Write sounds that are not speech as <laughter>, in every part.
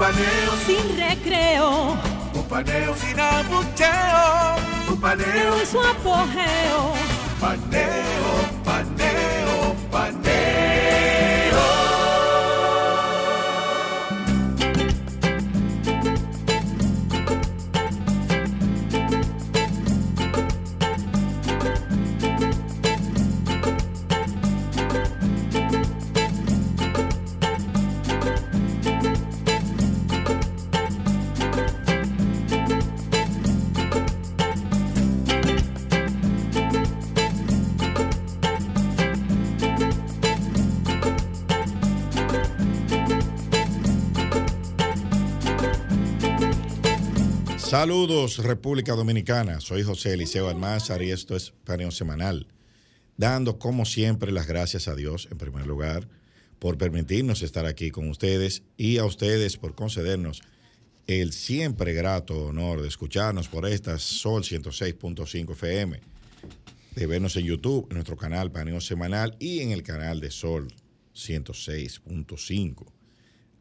Paneo sin recreo. Un paneo sin abucheo. Un paneo en su apogeo. Paneo, Saludos República Dominicana, soy José Eliseo Almázar y esto es Paneo Semanal, dando como siempre las gracias a Dios en primer lugar por permitirnos estar aquí con ustedes y a ustedes por concedernos el siempre grato honor de escucharnos por esta Sol 106.5 FM, de vernos en YouTube, en nuestro canal Paneo Semanal y en el canal de Sol 106.5,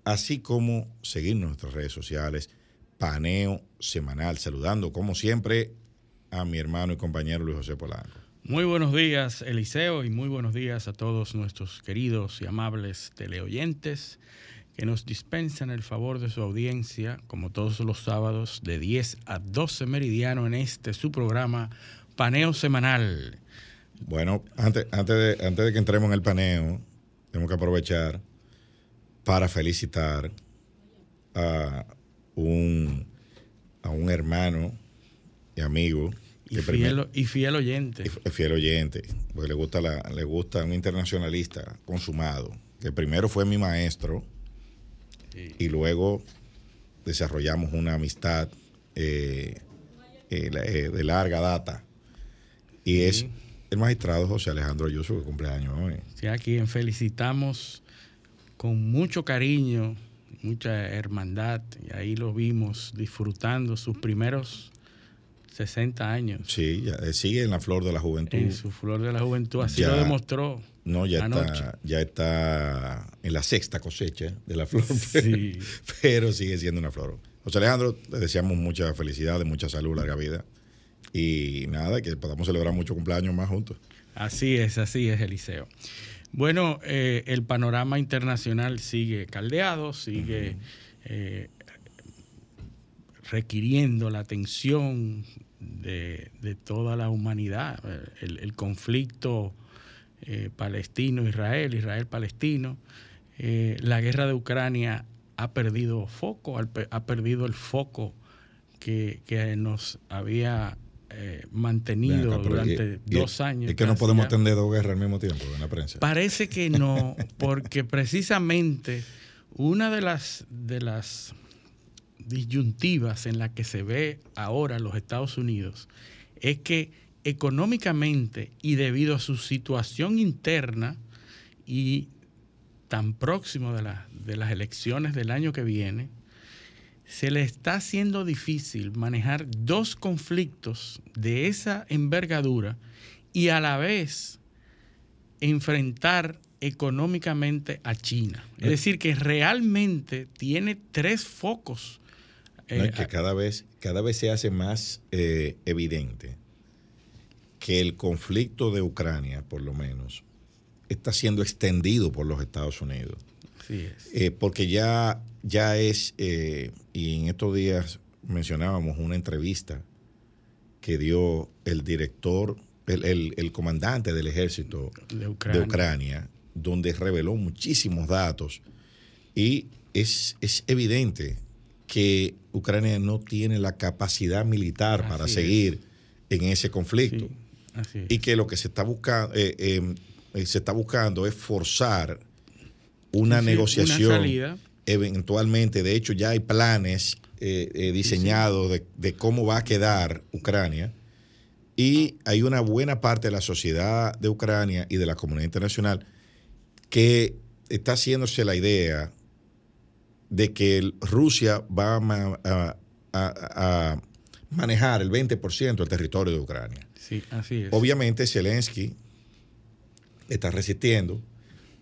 así como seguirnos en nuestras redes sociales paneo semanal. Saludando, como siempre, a mi hermano y compañero Luis José Polanco. Muy buenos días, Eliseo, y muy buenos días a todos nuestros queridos y amables teleoyentes que nos dispensan el favor de su audiencia, como todos los sábados, de 10 a 12 meridiano en este su programa Paneo Semanal. Bueno, antes, antes, de, antes de que entremos en el paneo, tenemos que aprovechar para felicitar a un, a un hermano y amigo. Y fiel, y fiel, oyente. Y fiel oyente, porque le gusta, la, le gusta un internacionalista consumado, que primero fue mi maestro y luego desarrollamos una amistad eh, eh, eh, de larga data. Y es el magistrado José Alejandro Ayuso, que cumpleaños hoy. Sí, a quien felicitamos con mucho cariño mucha hermandad y ahí lo vimos disfrutando sus primeros 60 años. Sí, eh, sigue en la flor de la juventud. En su flor de la juventud, así lo demostró. No, ya está, ya está en la sexta cosecha de la flor, sí. <laughs> pero, sigue siendo una flor. José Alejandro, le deseamos mucha felicidad, mucha salud, larga vida y nada, que podamos celebrar muchos cumpleaños más juntos. Así es, así es, Eliseo. Bueno, eh, el panorama internacional sigue caldeado, sigue eh, requiriendo la atención de, toda la humanidad. El, conflicto eh, palestino-israel, Israel-palestino, la guerra de Ucrania ha perdido foco, ha perdido el foco que, que nos había eh, mantenido durante dos años. Es que no podemos atender dos guerras al mismo tiempo en la prensa. Parece que no, <laughs> porque precisamente una de las, de las disyuntivas en la que se ve ahora los Estados Unidos es que económicamente y debido a su situación interna y tan próximo de, de las elecciones del año que viene, se le está haciendo difícil manejar dos conflictos de esa envergadura y a la vez enfrentar económicamente a China. Es eh. decir, que realmente tiene tres focos. Eh, que cada vez, cada vez se hace más eh, evidente que el conflicto de Ucrania, por lo menos, está siendo extendido por los Estados Unidos. Eh, porque ya, ya es, eh, y en estos días mencionábamos una entrevista que dio el director, el, comandante del ejército de Ucrania. donde reveló muchísimos datos y es, es evidente que Ucrania no tiene la capacidad militar para seguir en ese conflicto. y que lo que se está buscando eh, se está buscando es forzar una negociación eventualmente, de hecho ya hay planes eh, eh, diseñados de, de, cómo va a quedar Ucrania y hay una buena parte de la sociedad de Ucrania y de la comunidad internacional que está haciéndose la idea de que Rusia va a, a manejar el 20% del territorio de Ucrania. Sí, así es. Obviamente Zelensky está resistiendo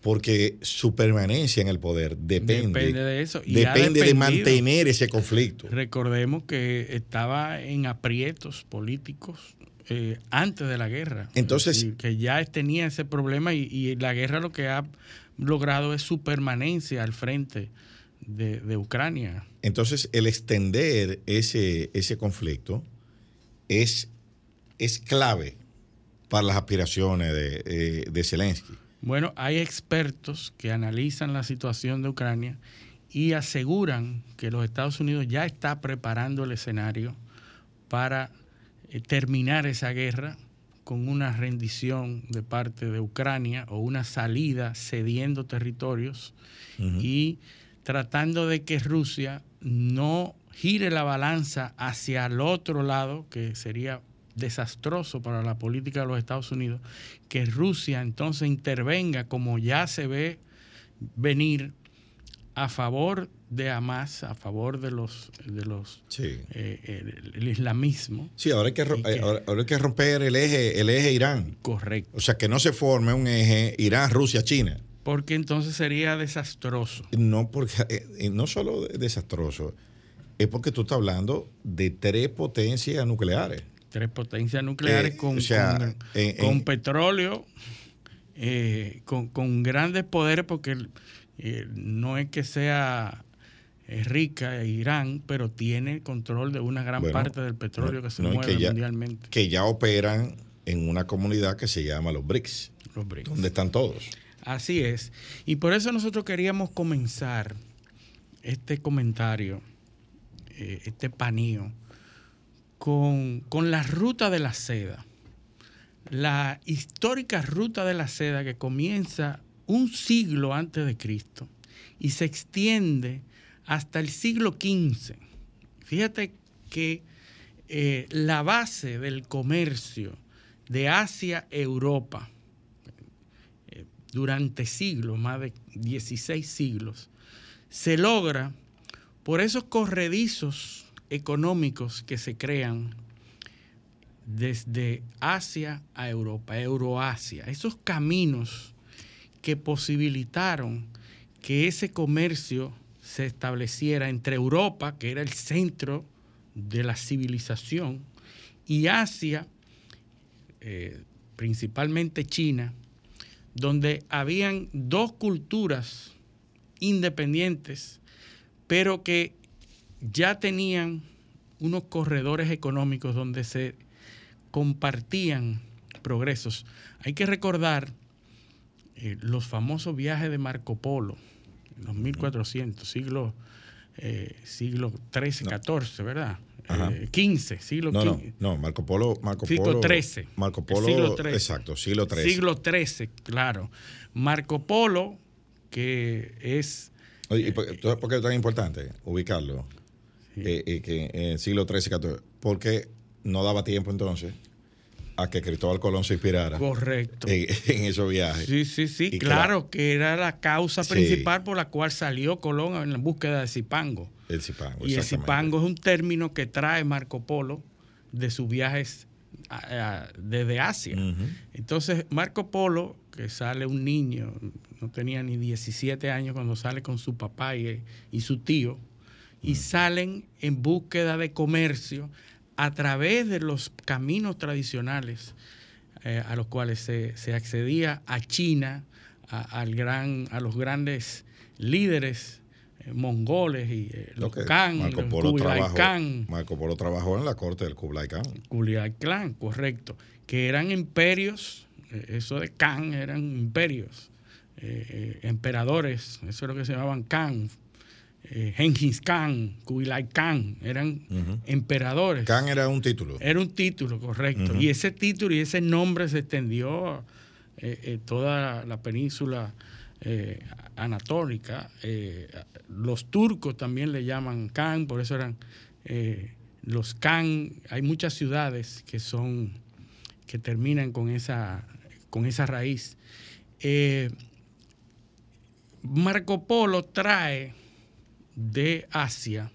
porque su permanencia en el poder depende, depende de eso. Y depende de mantener ese conflicto. Recordemos que estaba en aprietos políticos eh, antes de la guerra. Entonces. que ya tenía ese problema y, y, la guerra lo que ha logrado es su permanencia al frente de, de Ucrania. Entonces, el extender ese, ese conflicto es, es clave para las aspiraciones de, eh, de Zelensky. Bueno, hay expertos que analizan la situación de Ucrania y aseguran que los Estados Unidos ya está preparando el escenario para eh, terminar esa guerra con una rendición de parte de Ucrania o una salida cediendo territorios uh -huh. y tratando de que Rusia no gire la balanza hacia el otro lado, que sería desastroso para la política de los Estados Unidos, que Rusia entonces intervenga como ya se ve venir a favor de Hamas, a favor de los de los sí. eh, el, el, islamismo. Sí, ahora hay que, que ahora, ahora, hay que romper el eje el eje Irán. Correcto. O sea, que no se forme un eje Irán, Rusia, China. Porque entonces sería desastroso. No, porque eh, no solo desastroso, es porque tú estás hablando de tres potencias nucleares. Tres potencias nucleares eh, con, o sea, con, en, con en, petróleo, eh, con, con, grandes poderes, porque eh, no es que sea rica Irán, pero tiene control de una gran bueno, parte del petróleo no, que se no, mueve que ya, mundialmente. Que ya operan en una comunidad que se llama los BRICS, los BRICS. donde están todos. Así es. Y por eso nosotros queríamos comenzar este comentario, este panío, con, con, la ruta de la seda. La histórica ruta de la seda que comienza un siglo antes de Cristo y se extiende hasta el siglo XV. Fíjate que eh, la base del comercio de Asia-Europa eh, durante siglos, más de 16 siglos, se logra por esos corredizos económicos que se crean desde Asia a Europa, Euroasia, esos caminos que posibilitaron que ese comercio se estableciera entre Europa, que era el centro de la civilización, y Asia, eh, principalmente China, donde habían dos culturas independientes, pero que ya tenían unos corredores económicos donde se compartían progresos. Hay que recordar eh, los famosos viajes de Marco Polo, en los 1400, siglo, eh, siglo 13, no. 14, ¿verdad? Eh, 15, siglo no, 15. No, no, Marco Polo, Marco siglo Polo, 13. Marco Polo, siglo 13. exacto, siglo 13. Siglo 13, claro. Marco Polo, que es... Oye, ¿y por, por, qué es tan importante ubicarlo? Sí. Eh, eh, que en el siglo 13, 14, porque no daba tiempo entonces a que Cristóbal Colón se inspirara. Correcto. En, <laughs> en esos viajes. Sí, sí, sí. Y claro, que era la causa sí. principal por la cual salió Colón en la búsqueda de Zipango. El Zipango. Y el Zipango es un término que trae Marco Polo de sus viajes a, a, desde Asia. Uh -huh. Entonces, Marco Polo, que sale un niño, no tenía ni 17 años cuando sale con su papá y, y su tío, y salen en búsqueda de comercio a través de los caminos tradicionales eh, a los cuales se, se accedía a China, a, al gran, a los grandes líderes eh, mongoles y eh, los Khan, Marco Polo, Kublai trabajó, Khan. Marco Polo trabajó en la corte del Kublai Khan. Kublai Khan, correcto. Que eran imperios, eso de Khan eran imperios, emperadores, eso es lo que se llamaban Khan, eh, Genghis Khan, Kublai Khan, eran uh -huh. emperadores. Khan era un título. Era un título, correcto. Uh -huh. Y ese título y ese nombre se extendió eh, eh, toda la península eh, anatólica. Eh, los turcos también le llaman Khan, por eso eran los Khan. Hay muchas ciudades que son que terminan con esa, con esa raíz. Marco Polo trae de Asia,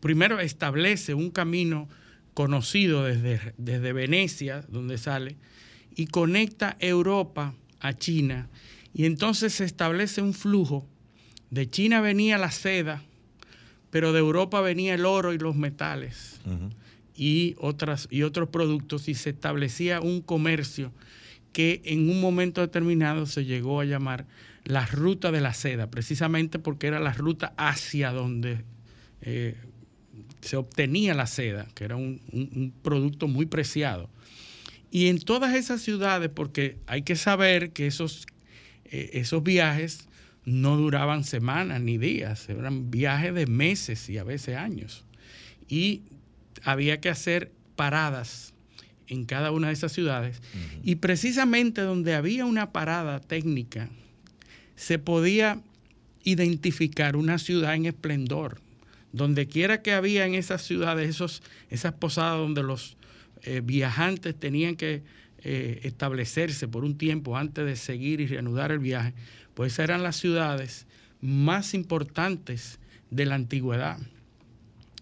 primero establece un camino conocido desde, desde Venecia, donde sale, y conecta Europa a China y entonces se establece un flujo. De China venía la seda, pero de Europa venía el oro y los metales y, otras, y otros productos y se establecía un comercio que en un momento determinado se llegó a llamar la ruta de la seda, precisamente porque era la ruta hacia donde eh, se obtenía la seda, que era un producto muy preciado. Y en todas esas ciudades, porque hay que saber que esos eh, esos viajes no duraban semanas ni días, eran viajes de meses y a veces años. Y había que hacer paradas en cada una de esas ciudades. Y precisamente donde había una parada técnica, se podía identificar una ciudad en esplendor. Donde quiera que había en esas ciudades, esos, esas posadas donde los eh, viajantes tenían que eh, establecerse por un tiempo antes de seguir y reanudar el viaje, pues eran las ciudades más importantes de la antigüedad.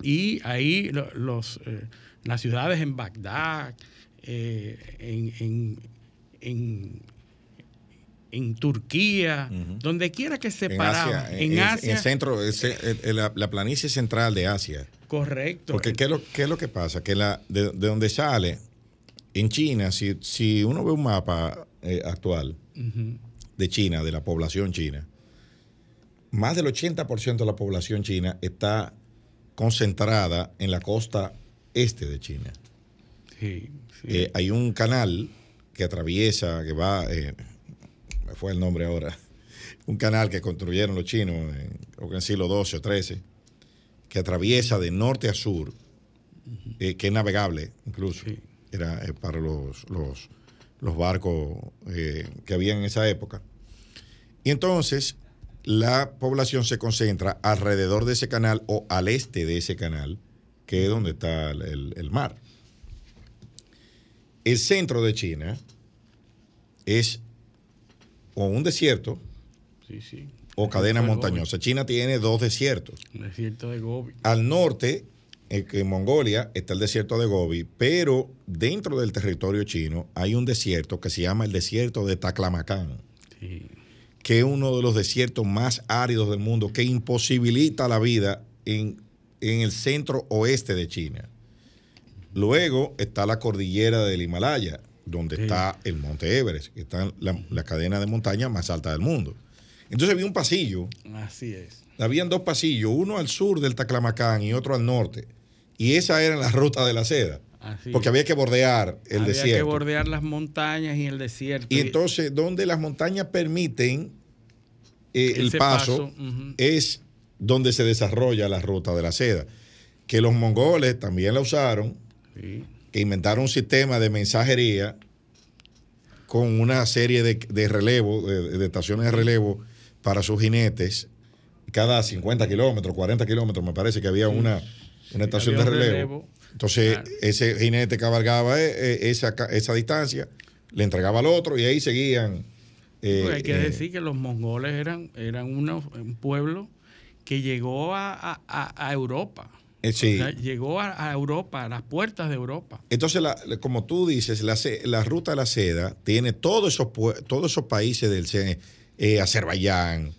Y ahí los, eh, las ciudades en Bagdad, en, Turquía, donde quiera que se paraban. En Asia. En el centro, la, planicie central de Asia. Correcto. Porque ¿qué es lo, qué es lo que pasa? Que la, de, de donde sale en China, si, si uno ve un mapa eh, actual de China, de la población china, más del 80% de la población china está concentrada en la costa este de China. Sí, eh, hay un canal que atraviesa, que va, eh, me fue el nombre ahora, un canal que construyeron los chinos en, en el siglo XII o XIII, que atraviesa de norte a sur, que es navegable incluso era eh, para los, los, barcos eh, que había en esa época. Y entonces la población se concentra alrededor de ese canal o al este de ese canal, que es donde está el, mar. El centro de China es o un desierto o cadena montañosa. China tiene dos desiertos. desierto de Gobi. Al norte en Mongolia está el desierto de Gobi, pero dentro del territorio chino hay un desierto que se llama el desierto de Taklamakan, que es uno de los desiertos más áridos del mundo, que imposibilita la vida en, el centro oeste de China. Luego está la cordillera del Himalaya, donde está el monte Everest, que está la, la cadena de montañas más alta del mundo. Entonces había un pasillo. Así es. Habían dos pasillos, uno al sur del Taklamakan y otro al norte y esa era la ruta de la seda. porque había que bordear el desierto. Había que bordear las montañas y el desierto. Y entonces, donde las montañas permiten eh, el paso, es donde se desarrolla la ruta de la seda. Que los mongoles también la usaron, que inventaron un sistema de mensajería con una serie de, de relevo, de, estaciones de relevo para sus jinetes, cada 50 kilómetros, 40 kilómetros, me parece que había una una estación de relevo. Entonces, ese jinete cabalgaba eh, eh, esa, esa distancia, le entregaba al otro y ahí seguían. Eh, hay que decir que los mongoles eran, eran un pueblo que llegó a, Europa. Sí. llegó a, Europa, a las puertas de Europa. Entonces, como tú dices, la, la, ruta de la seda tiene todos esos, todos esos países del Azerbaiyán,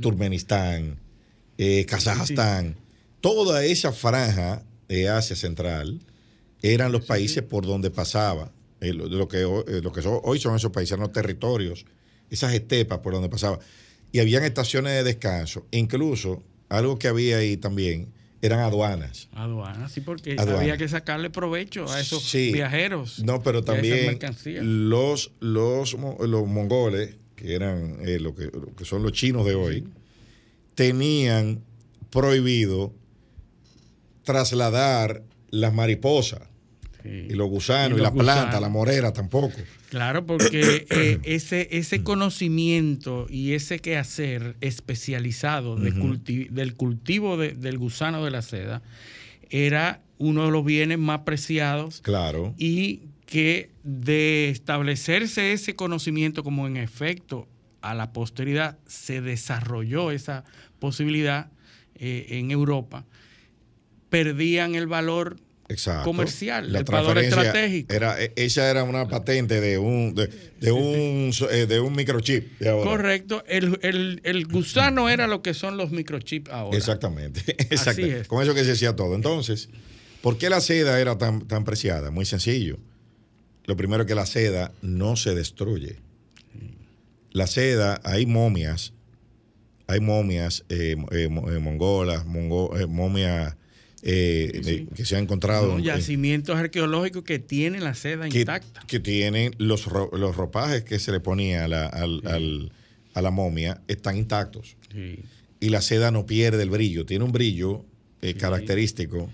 Turkmenistán, Kazajstán toda esa franja de Asia Central eran los países por donde pasaba, eh, lo, que, eh, lo que hoy son esos países, los territorios, esas estepas por donde pasaba. Y habían estaciones de descanso. Incluso, algo que había ahí también, eran aduanas. Aduanas, sí, porque había que sacarle provecho a esos viajeros. No, pero también los, los, los mongoles, que eran eh, lo, que, que, son los chinos de hoy, tenían prohibido trasladar las mariposas. Y los gusanos, y, la planta, la morera tampoco. Claro, porque <clears throat> eh, ese, ese conocimiento y ese quehacer especializado del cultivo del gusano de la seda era uno de los bienes más preciados. Claro. Y que de establecerse ese conocimiento como en efecto a la posteridad se desarrolló esa posibilidad eh, en Europa, perdían el valor comercial, el valor estratégico. Era, e, esa era una patente de un, de, un, eh, de un microchip. Correcto. El, gusano era lo que son los microchips ahora. Exactamente. <laughs> Exactamente. Con eso que se decía todo. Entonces, ¿por qué la seda era tan, tan preciada? Muy sencillo. Lo primero es que la seda no se destruye. La seda, hay momias, hay momias eh, eh, mongolas, momias eh, que se han encontrado. yacimientos arqueológicos que tienen la seda intacta. Que tienen los, los ropajes que se le ponía a la, a la momia, están intactos. Y la seda no pierde el brillo, tiene un brillo eh, característico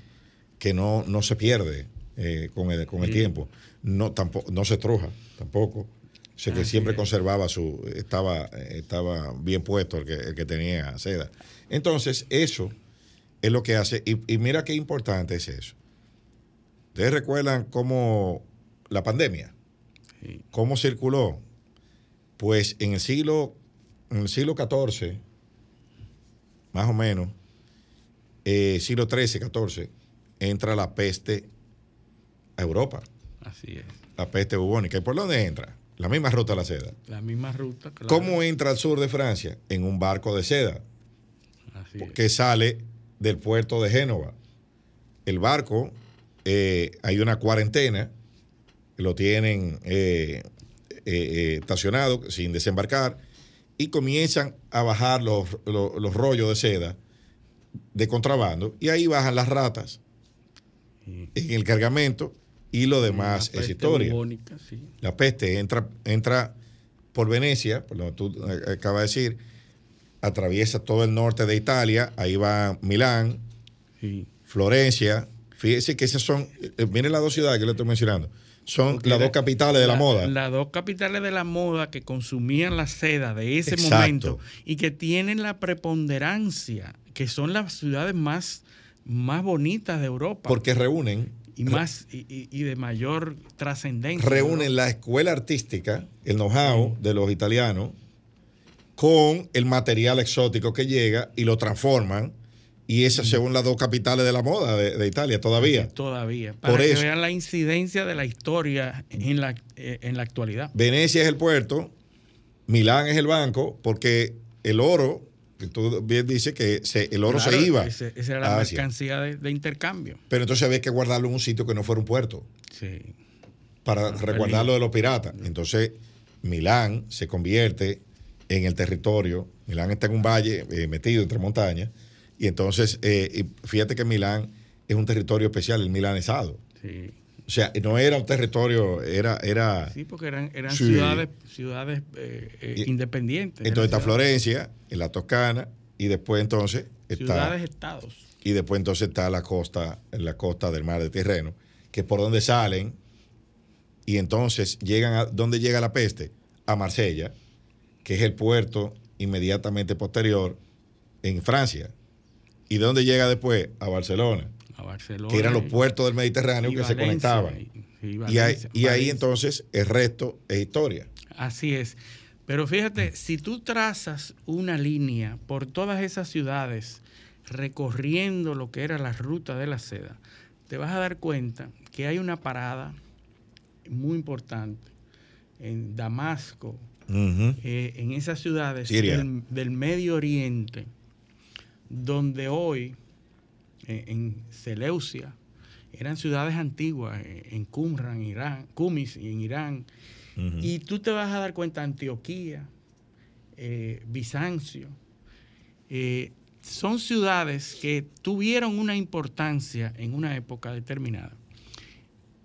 que no, no se pierde eh, con el, con el tiempo. No, tampoco, no se troja tampoco. O sea, que siempre conservaba su. Estaba, estaba bien puesto el que, el que tenía seda. Entonces, eso es lo que hace. Y, mira qué importante es eso. Ustedes recuerdan cómo la pandemia, cómo circuló. Pues en el siglo, en el siglo XIV, más o menos, eh, siglo XIII, XIV, entra la peste a Europa. Así es. La peste bubónica. ¿Y por dónde entra? La misma ruta de la seda. La misma ruta, claro. ¿Cómo entra al sur de Francia? En un barco de seda. Así que sale del puerto de Génova. El barco, eh, hay una cuarentena, lo tienen eh, eh, estacionado sin desembarcar y comienzan a bajar los, rollos de seda de contrabando y ahí bajan las ratas en el cargamento y lo demás es historia. La peste entra, entra por Venecia, por lo que tú acabas de decir, atraviesa todo el norte de Italia, ahí va Milán, Florencia. Fíjese que esas son, eh, miren las dos ciudades que le estoy mencionando, son las dos capitales de la, moda. Las dos capitales de la moda que consumían la seda de ese momento y que tienen la preponderancia, que son las ciudades más, más bonitas de Europa. Porque reúnen y más y, de mayor trascendencia. Reúnen la escuela artística, el know-how de los italianos, con el material exótico que llega y lo transforman. Y esas según las dos capitales de la moda de, Italia, todavía. todavía. Para que vean la incidencia de la historia en la, eh, en la actualidad. Venecia es el puerto, Milán es el banco, porque el oro, que tú bien dices que el oro se iba. esa era la mercancía de, intercambio. Pero entonces había que guardarlo en un sitio que no fuera un puerto. Sí. Para resguardarlo de los piratas. Entonces, Milán se convierte en el territorio. Milán está en un valle eh, metido entre montañas. Y entonces, eh, fíjate que Milán es un territorio especial, el milanesado. Sí. O sea, no era un territorio, era... era sí, porque eran, ciudades, ciudades eh, independientes. Entonces está Florencia, en la Toscana, y después entonces está... Ciudades-estados. Y después entonces está la costa, en la costa del mar de Tirreno, que es por donde salen, y entonces llegan a... ¿Dónde llega la peste? A Marsella que es el puerto inmediatamente posterior en Francia. ¿Y de dónde llega después? A Barcelona. A Barcelona. Que eran los puertos del Mediterráneo que se conectaban. Y, ahí, entonces el resto es historia. Así es. Pero fíjate, si tú trazas una línea por todas esas ciudades recorriendo lo que era la ruta de la seda, te vas a dar cuenta que hay una parada muy importante en Damasco, eh, en esas ciudades del, Medio Oriente, donde hoy, eh, en Seleucia, eran ciudades antiguas, eh, en Qumran, Irán, Kumis, en Irán, y tú te vas a dar cuenta, Antioquía, Bizancio, son ciudades que tuvieron una importancia en una época determinada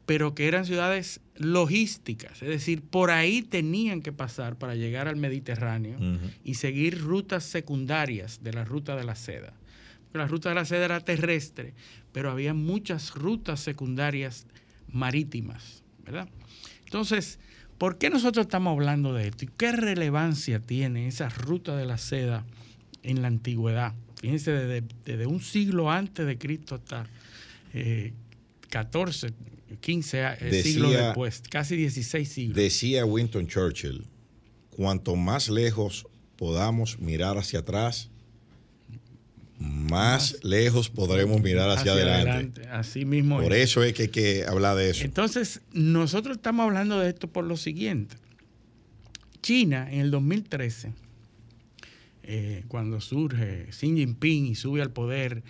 pero que eran ciudades logísticas, es decir, por ahí tenían que pasar para llegar al Mediterráneo y seguir rutas secundarias de la ruta de la seda. la ruta de la seda era terrestre, pero había muchas rutas secundarias marítimas, ¿verdad? Entonces, ¿por qué nosotros estamos hablando de esto? ¿Y qué relevancia tiene esa ruta de la seda en la antigüedad? Fíjense, desde, un siglo antes de Cristo hasta 14, 15 siglos después, casi 16 siglos. Decía Winston Churchill, cuanto más lejos podamos mirar hacia atrás, más, lejos podremos mirar hacia, adelante. Así mismo. Por eso es que hay que hablar de eso. Entonces, nosotros estamos hablando de esto por lo siguiente. China en el 2013, eh, cuando surge Xi Jinping y sube al poder,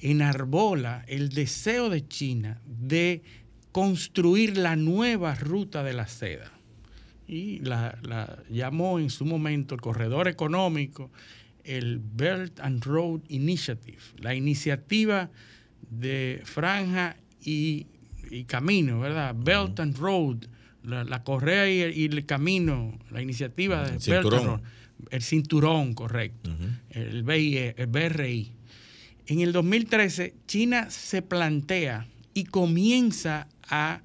enarbola el deseo de China de construir la nueva ruta de la seda. Y la, la llamó en su momento el corredor económico el Belt and Road Initiative, la iniciativa de franja y, camino, ¿verdad? Belt and Road, la, correa y el, camino, la iniciativa de Belt and Road, el cinturón, correcto, el, el BRI. En el 2013, China se plantea y comienza a,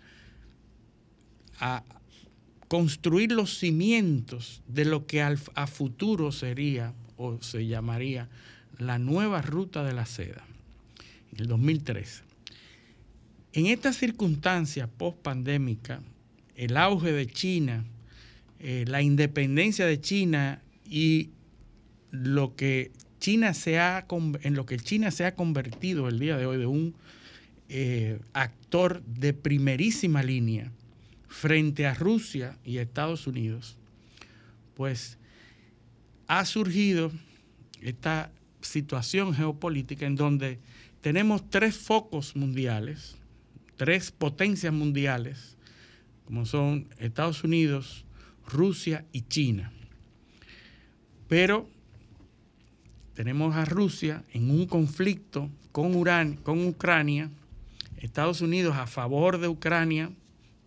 construir los cimientos de lo que a futuro sería o se llamaría la nueva ruta de la seda, en el 2013. En esta circunstancia post-pandémica, el auge de China, eh, la independencia de China y lo que China se ha, en lo que China se ha convertido el día de hoy de un eh, actor de primerísima línea frente a Rusia y Estados Unidos, pues ha surgido esta situación geopolítica en donde tenemos tres focos mundiales, tres potencias mundiales, como son Estados Unidos, Rusia y China. Pero tenemos a Rusia en un conflicto con, Ucrania, Estados Unidos a favor de Ucrania,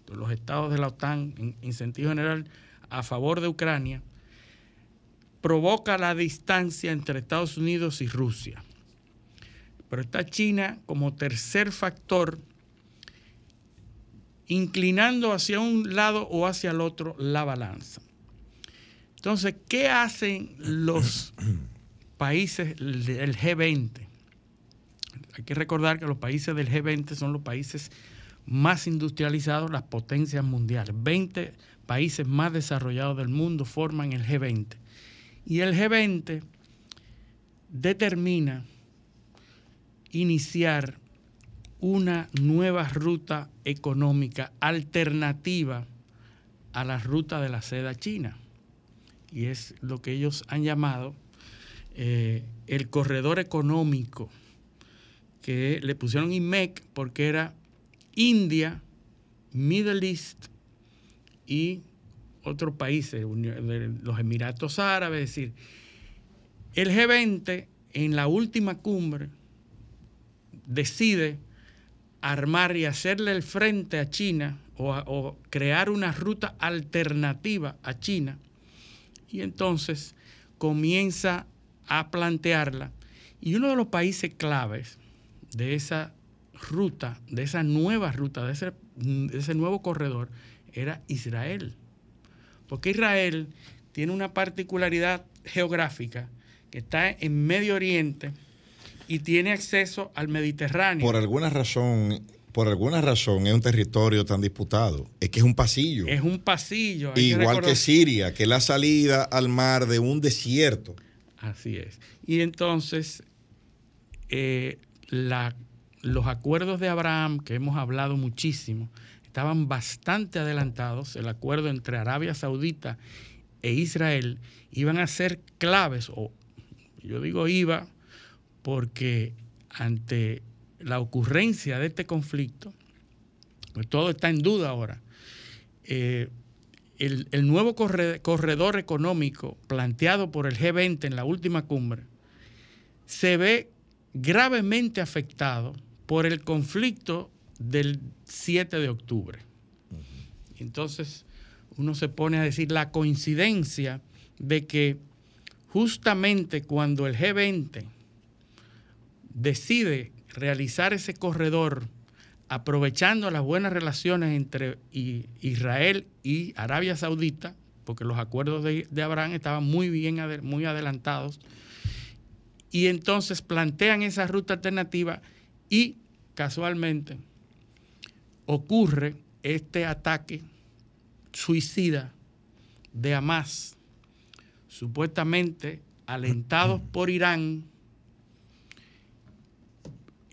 los estados de la OTAN en, en sentido general a favor de Ucrania, provoca la distancia entre Estados Unidos y Rusia. Pero está China como tercer factor, inclinando hacia un lado o hacia el otro la balanza. Entonces, ¿qué hacen los <clears throat> países del G20? Hay que recordar que los países del G20 son los países más industrializados, las potencias mundiales. 20 países más desarrollados del mundo forman el G20. Y el G20 determina iniciar una nueva ruta económica alternativa a la ruta de la seda china. Y es lo que ellos han llamado eh, el corredor económico, que le pusieron IMEC porque era India, Middle East y otros países, los Emiratos Árabes, es decir, el G20 en la última cumbre decide armar y hacerle el frente a China o, o, crear una ruta alternativa a China. Y entonces comienza a plantearla y uno de los países claves de esa ruta, de esa nueva ruta, de ese, de ese nuevo corredor era Israel. Porque Israel tiene una particularidad geográfica que está en Medio Oriente y tiene acceso al Mediterráneo. Por alguna razón, por alguna razón es un territorio tan disputado. Es que es un pasillo. Es un pasillo. Igual que, Siria, que es la salida al mar de un desierto. Así es. Y entonces, eh, los acuerdos de Abraham, que hemos hablado muchísimo, estaban bastante adelantados, el acuerdo entre Arabia Saudita e Israel, iban a ser claves, o yo digo iba, porque ante la ocurrencia de este conflicto, pues todo está en duda ahora. Eh, el, el, nuevo corredor económico planteado por el G20 en la última cumbre se ve gravemente afectado por el conflicto del 7 de octubre. Entonces uno se pone a decir la coincidencia de que justamente cuando el G20 decide realizar ese corredor aprovechando las buenas relaciones entre Israel y Arabia Saudita, porque los acuerdos de, Abraham estaban muy bien, muy adelantados, y entonces plantean esa ruta alternativa y casualmente ocurre este ataque suicida de Hamas, supuestamente alentados por Irán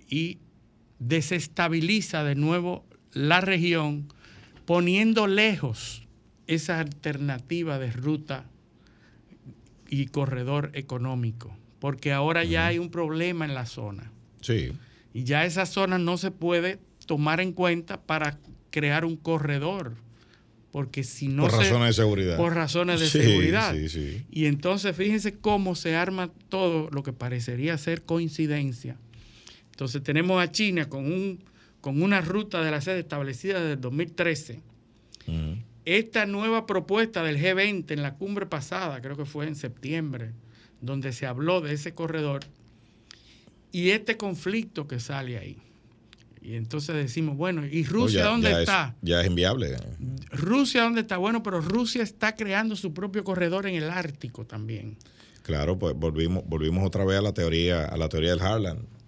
y desestabiliza de nuevo la región, poniendo lejos esa alternativa de ruta y corredor económico, porque ahora ya hay un problema en la zona. Sí. Y ya esa zona no se puede tomar en cuenta para crear un corredor. Porque si no por razones de seguridad. Por razones de seguridad. Sí, sí. Y entonces fíjense cómo se arma todo lo que parecería ser coincidencia entonces tenemos a China con, un, con una ruta de la sede establecida desde el 2013. Esta nueva propuesta del G20 en la cumbre pasada, creo que fue en septiembre, donde se habló de ese corredor, y este conflicto que sale ahí. Y entonces decimos, bueno, ¿y Rusia dónde está? ya es inviable. Rusia dónde está? Bueno, pero Rusia está creando su propio corredor en el Ártico también. Claro, pues volvimos, volvimos otra vez a la teoría, a la teoría del Harlan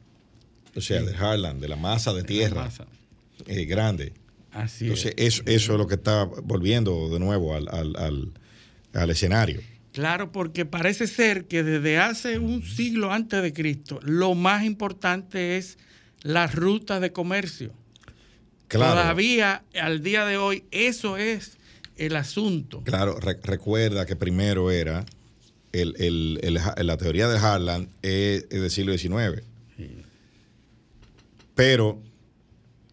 o sea, de Harlan, de la masa de tierra eh, grande. Así Entonces, Eso, eso es lo que está volviendo de nuevo al, escenario. Claro, porque parece ser que desde hace un siglo antes de Cristo, lo más importante es la ruta de comercio. Claro. Todavía, al día de hoy, eso es el asunto. Claro, recuerda que primero era el, la teoría de Harlan es, del siglo XIX. Pero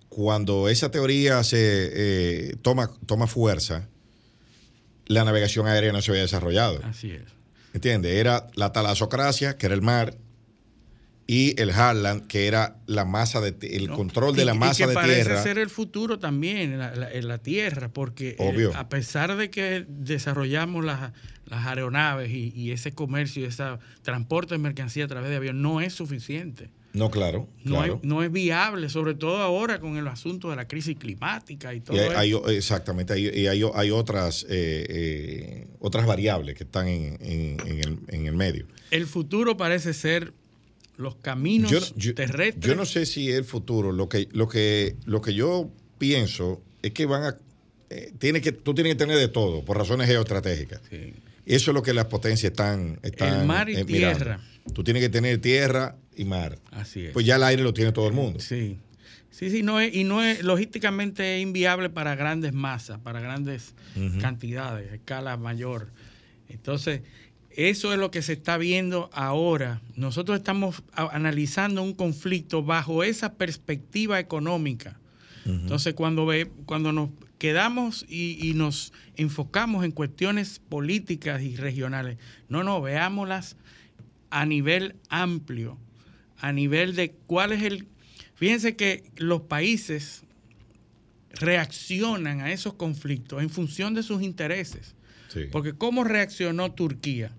cuando esa teoría se eh, toma, toma fuerza, la navegación aérea no se había desarrollado. Así es. ¿Entiendes? Era la talasocracia, que era el mar, y el Harland, que era la masa de el control de la masa y que parece ser el futuro también en la, tierra, porque eh, a pesar de que desarrollamos las, aeronaves y, y, ese comercio y ese transporte de mercancía a través de avión, no es suficiente. No, claro. No, es viable, sobre todo ahora con el asunto de la crisis climática y todo eso. exactamente, y hay, otras, eh, eh, otras variables que están en, el, medio. El futuro parece ser los caminos terrestres. Yo no sé si es el futuro. Lo que, lo que, lo que yo pienso es que van a. Eh, tiene que, tú tienes que tener de todo por razones geoestratégicas. Eso es lo que las potencias están. están el mar y tierra. Tú tienes que tener tierra y mar. Así es. Pues ya el aire lo tiene todo el mundo. Sí. Sí, sí, no es, y no es logísticamente inviable para grandes masas, para grandes cantidades, escala mayor. Entonces, eso es lo que se está viendo ahora. Nosotros estamos analizando un conflicto bajo esa perspectiva económica. Entonces, cuando, ve, cuando nos quedamos y, y, nos enfocamos en cuestiones políticas y regionales, no, no, veámoslas a nivel amplio a nivel de cuál es el... Fíjense que los países reaccionan a esos conflictos en función de sus intereses. Porque ¿cómo reaccionó Turquía?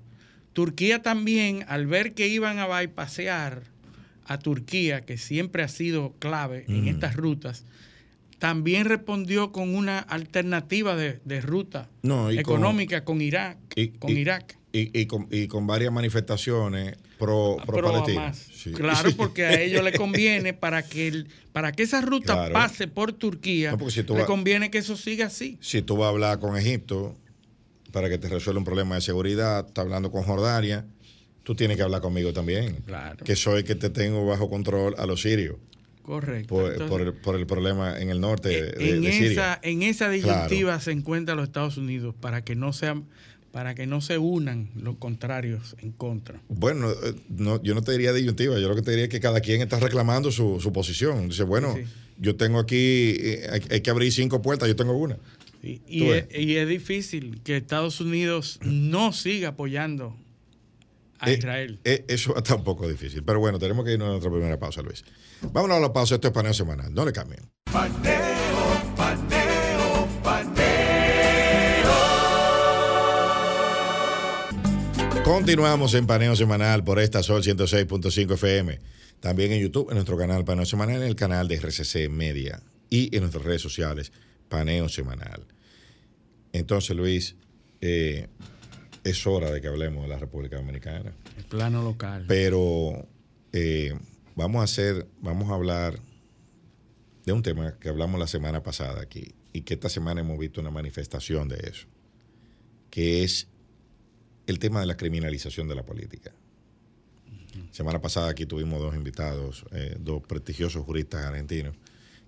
Turquía también, al ver que iban a bypasear a Turquía, que siempre ha sido clave en estas rutas, también respondió con una alternativa de, ruta económica con, Irak. con Irak. Y, con, varias manifestaciones pro, pro, Claro, <laughs> porque a ellos les conviene para que para que esa ruta pase por Turquía, le conviene que eso siga así. Si tú vas a hablar con Egipto para que te resuelva un problema de seguridad, estás hablando con Jordania, tú tienes que hablar conmigo también. Claro. Que soy que te tengo bajo control a los sirios. Correcto. Por, el, problema en el norte eh, de, en Esa, en esa disyuntiva se encuentran los Estados Unidos para que no sean para que no se unan los contrarios en contra. Bueno, eh, no, yo no te diría disyuntiva, yo lo que te diría es que cada quien está reclamando su, posición. Dice, bueno, yo tengo aquí, eh, hay, que abrir cinco puertas, yo tengo una. Y, es, difícil que Estados Unidos no siga apoyando a eh, Israel. eso <laughs> está un poco difícil, pero bueno, tenemos que irnos a nuestra primera pausa, Luis. Vámonos a la pausa, esto es paneo semanal, no le cambien. Continuamos en Paneo Semanal por esta Sol 106.5 FM. También en YouTube, en nuestro canal Paneo Semanal, en el canal de RCC Media y en nuestras redes sociales Paneo Semanal. Entonces, Luis, eh, es hora de que hablemos de la República Dominicana. El plano local. Pero eh, vamos a hacer, vamos a hablar de un tema que hablamos la semana pasada aquí y que esta semana hemos visto una manifestación de eso, que es el tema de la criminalización de la política. Semana pasada aquí tuvimos dos invitados, eh, dos prestigiosos juristas argentinos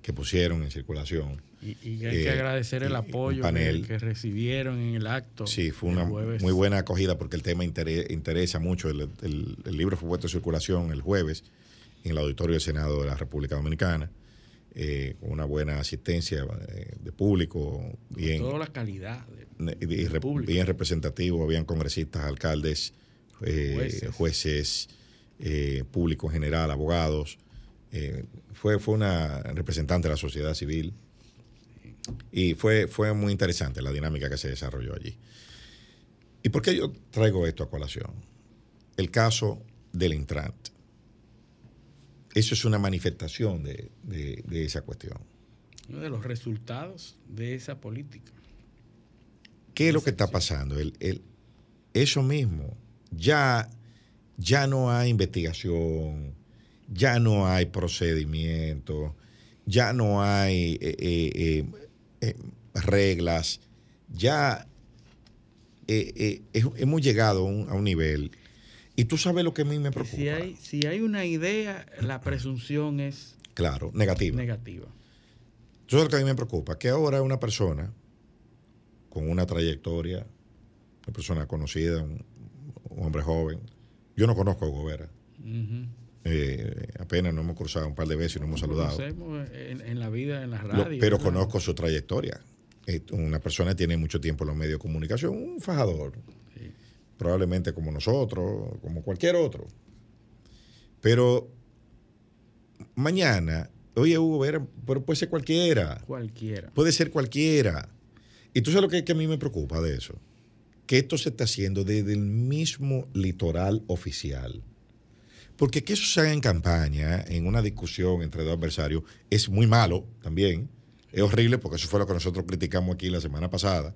que pusieron en circulación. Y, hay que eh, agradecer el apoyo que, recibieron en el acto. Sí, fue una muy buena acogida porque el tema interesa mucho. El, libro fue puesto en circulación el jueves en el auditorio del Senado de la República Dominicana. Eh, con una buena asistencia de público, bien. Toda la calidad. bien representativo, habían congresistas, alcaldes, jueces eh, público en general, abogados. Eh, fue, fue una representante de la sociedad civil y fue, fue muy interesante la dinámica que se desarrolló allí. ¿Y por qué yo traigo esto a colación? El caso del Intrant. Eso es una manifestación de, esa cuestión. Uno de los resultados de esa política. ¿Qué es lo que está pasando? eso mismo. Ya ya no hay investigación, ya no hay procedimiento, ya no hay eh, eh, eh, reglas, ya hemos llegado a un, nivel. Y tú sabes lo que a mí me preocupa. Si hay, si hay una idea, la presunción es... Claro, negativa. Negativa. Lo que a mí me preocupa, que ahora una persona con una trayectoria, una persona conocida, un hombre joven, yo no conozco a Hugo Vera. Eh, apenas nos hemos cruzado un par de veces y nos hemos saludado. En, en, la vida, en la radio. pero conozco su trayectoria. Una persona que tiene mucho tiempo en los medios de comunicación, un fajador. Probablemente como nosotros, como cualquier otro. Pero mañana, oye Hugo Vera, pero puede ser cualquiera. Cualquiera. Puede ser cualquiera. Y tú sabes lo que, que a mí me preocupa de eso que esto se está haciendo desde el mismo litoral oficial. Porque que eso se haga en campaña, en una discusión entre dos adversarios, es muy malo también. Es horrible porque eso fue lo que nosotros criticamos aquí la semana pasada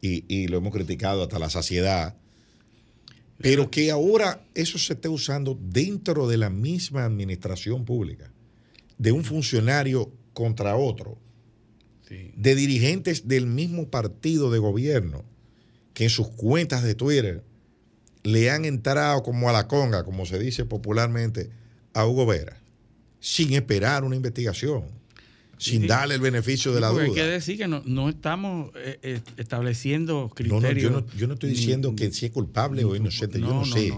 y, lo hemos criticado hasta la saciedad. Pero que ahora eso se esté usando dentro de la misma administración pública, de un funcionario contra otro, de dirigentes del mismo partido de gobierno que en sus cuentas de Twitter le han entrado como a la conga, como se dice popularmente, a Hugo Vera, sin esperar una investigación sin darle el beneficio de la duda. Hay que decir que no, estamos eh, eh, estableciendo criterios. No, yo, no, estoy diciendo que si es culpable o inocente, yo no, sé.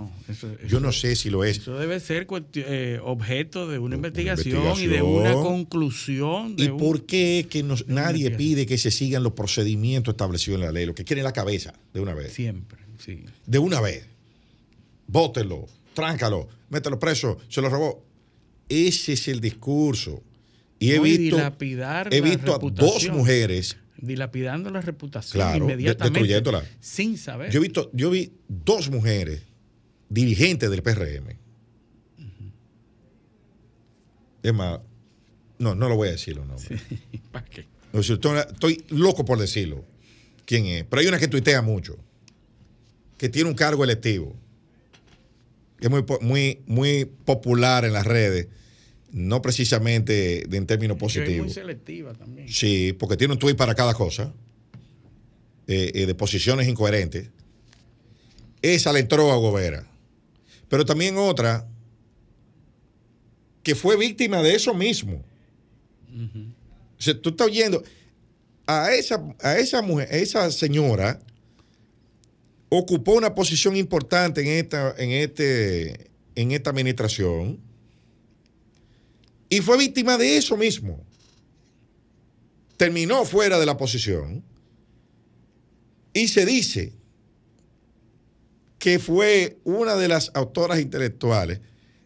yo no sé si lo es. Eso debe ser eh, objeto de una investigación, y de una conclusión. ¿Y por qué es que nadie pide que se sigan los procedimientos establecidos en la ley? Lo que quiere la cabeza, de una vez. Siempre, sí. De una vez. Bótelo, tráncalo, mételo preso, se lo robó. Ese es el discurso. Y he visto, he visto a dos mujeres dilapidando la reputación inmediatamente sin saber. Yo he visto, yo vi dos mujeres dirigentes del PRM. Es más, no, no lo voy a decir los nombres. <laughs> ¿Para qué? estoy, loco por decirlo. ¿Quién es? Pero hay una que tuitea mucho, que tiene un cargo electivo, es muy, muy, muy popular en las redes no precisamente en términos positivos. Es muy selectiva también. Sí, porque tiene un tweet para cada cosa, eh, eh, de posiciones incoherentes. Esa le entró a Gobera. Pero también otra que fue víctima de eso mismo. o sea, tú estás oyendo a esa, a esa mujer, a esa señora ocupó una posición importante en esta, en este, en esta administración y fue víctima de eso mismo. Terminó fuera de la posición y se dice que fue una de las autoras intelectuales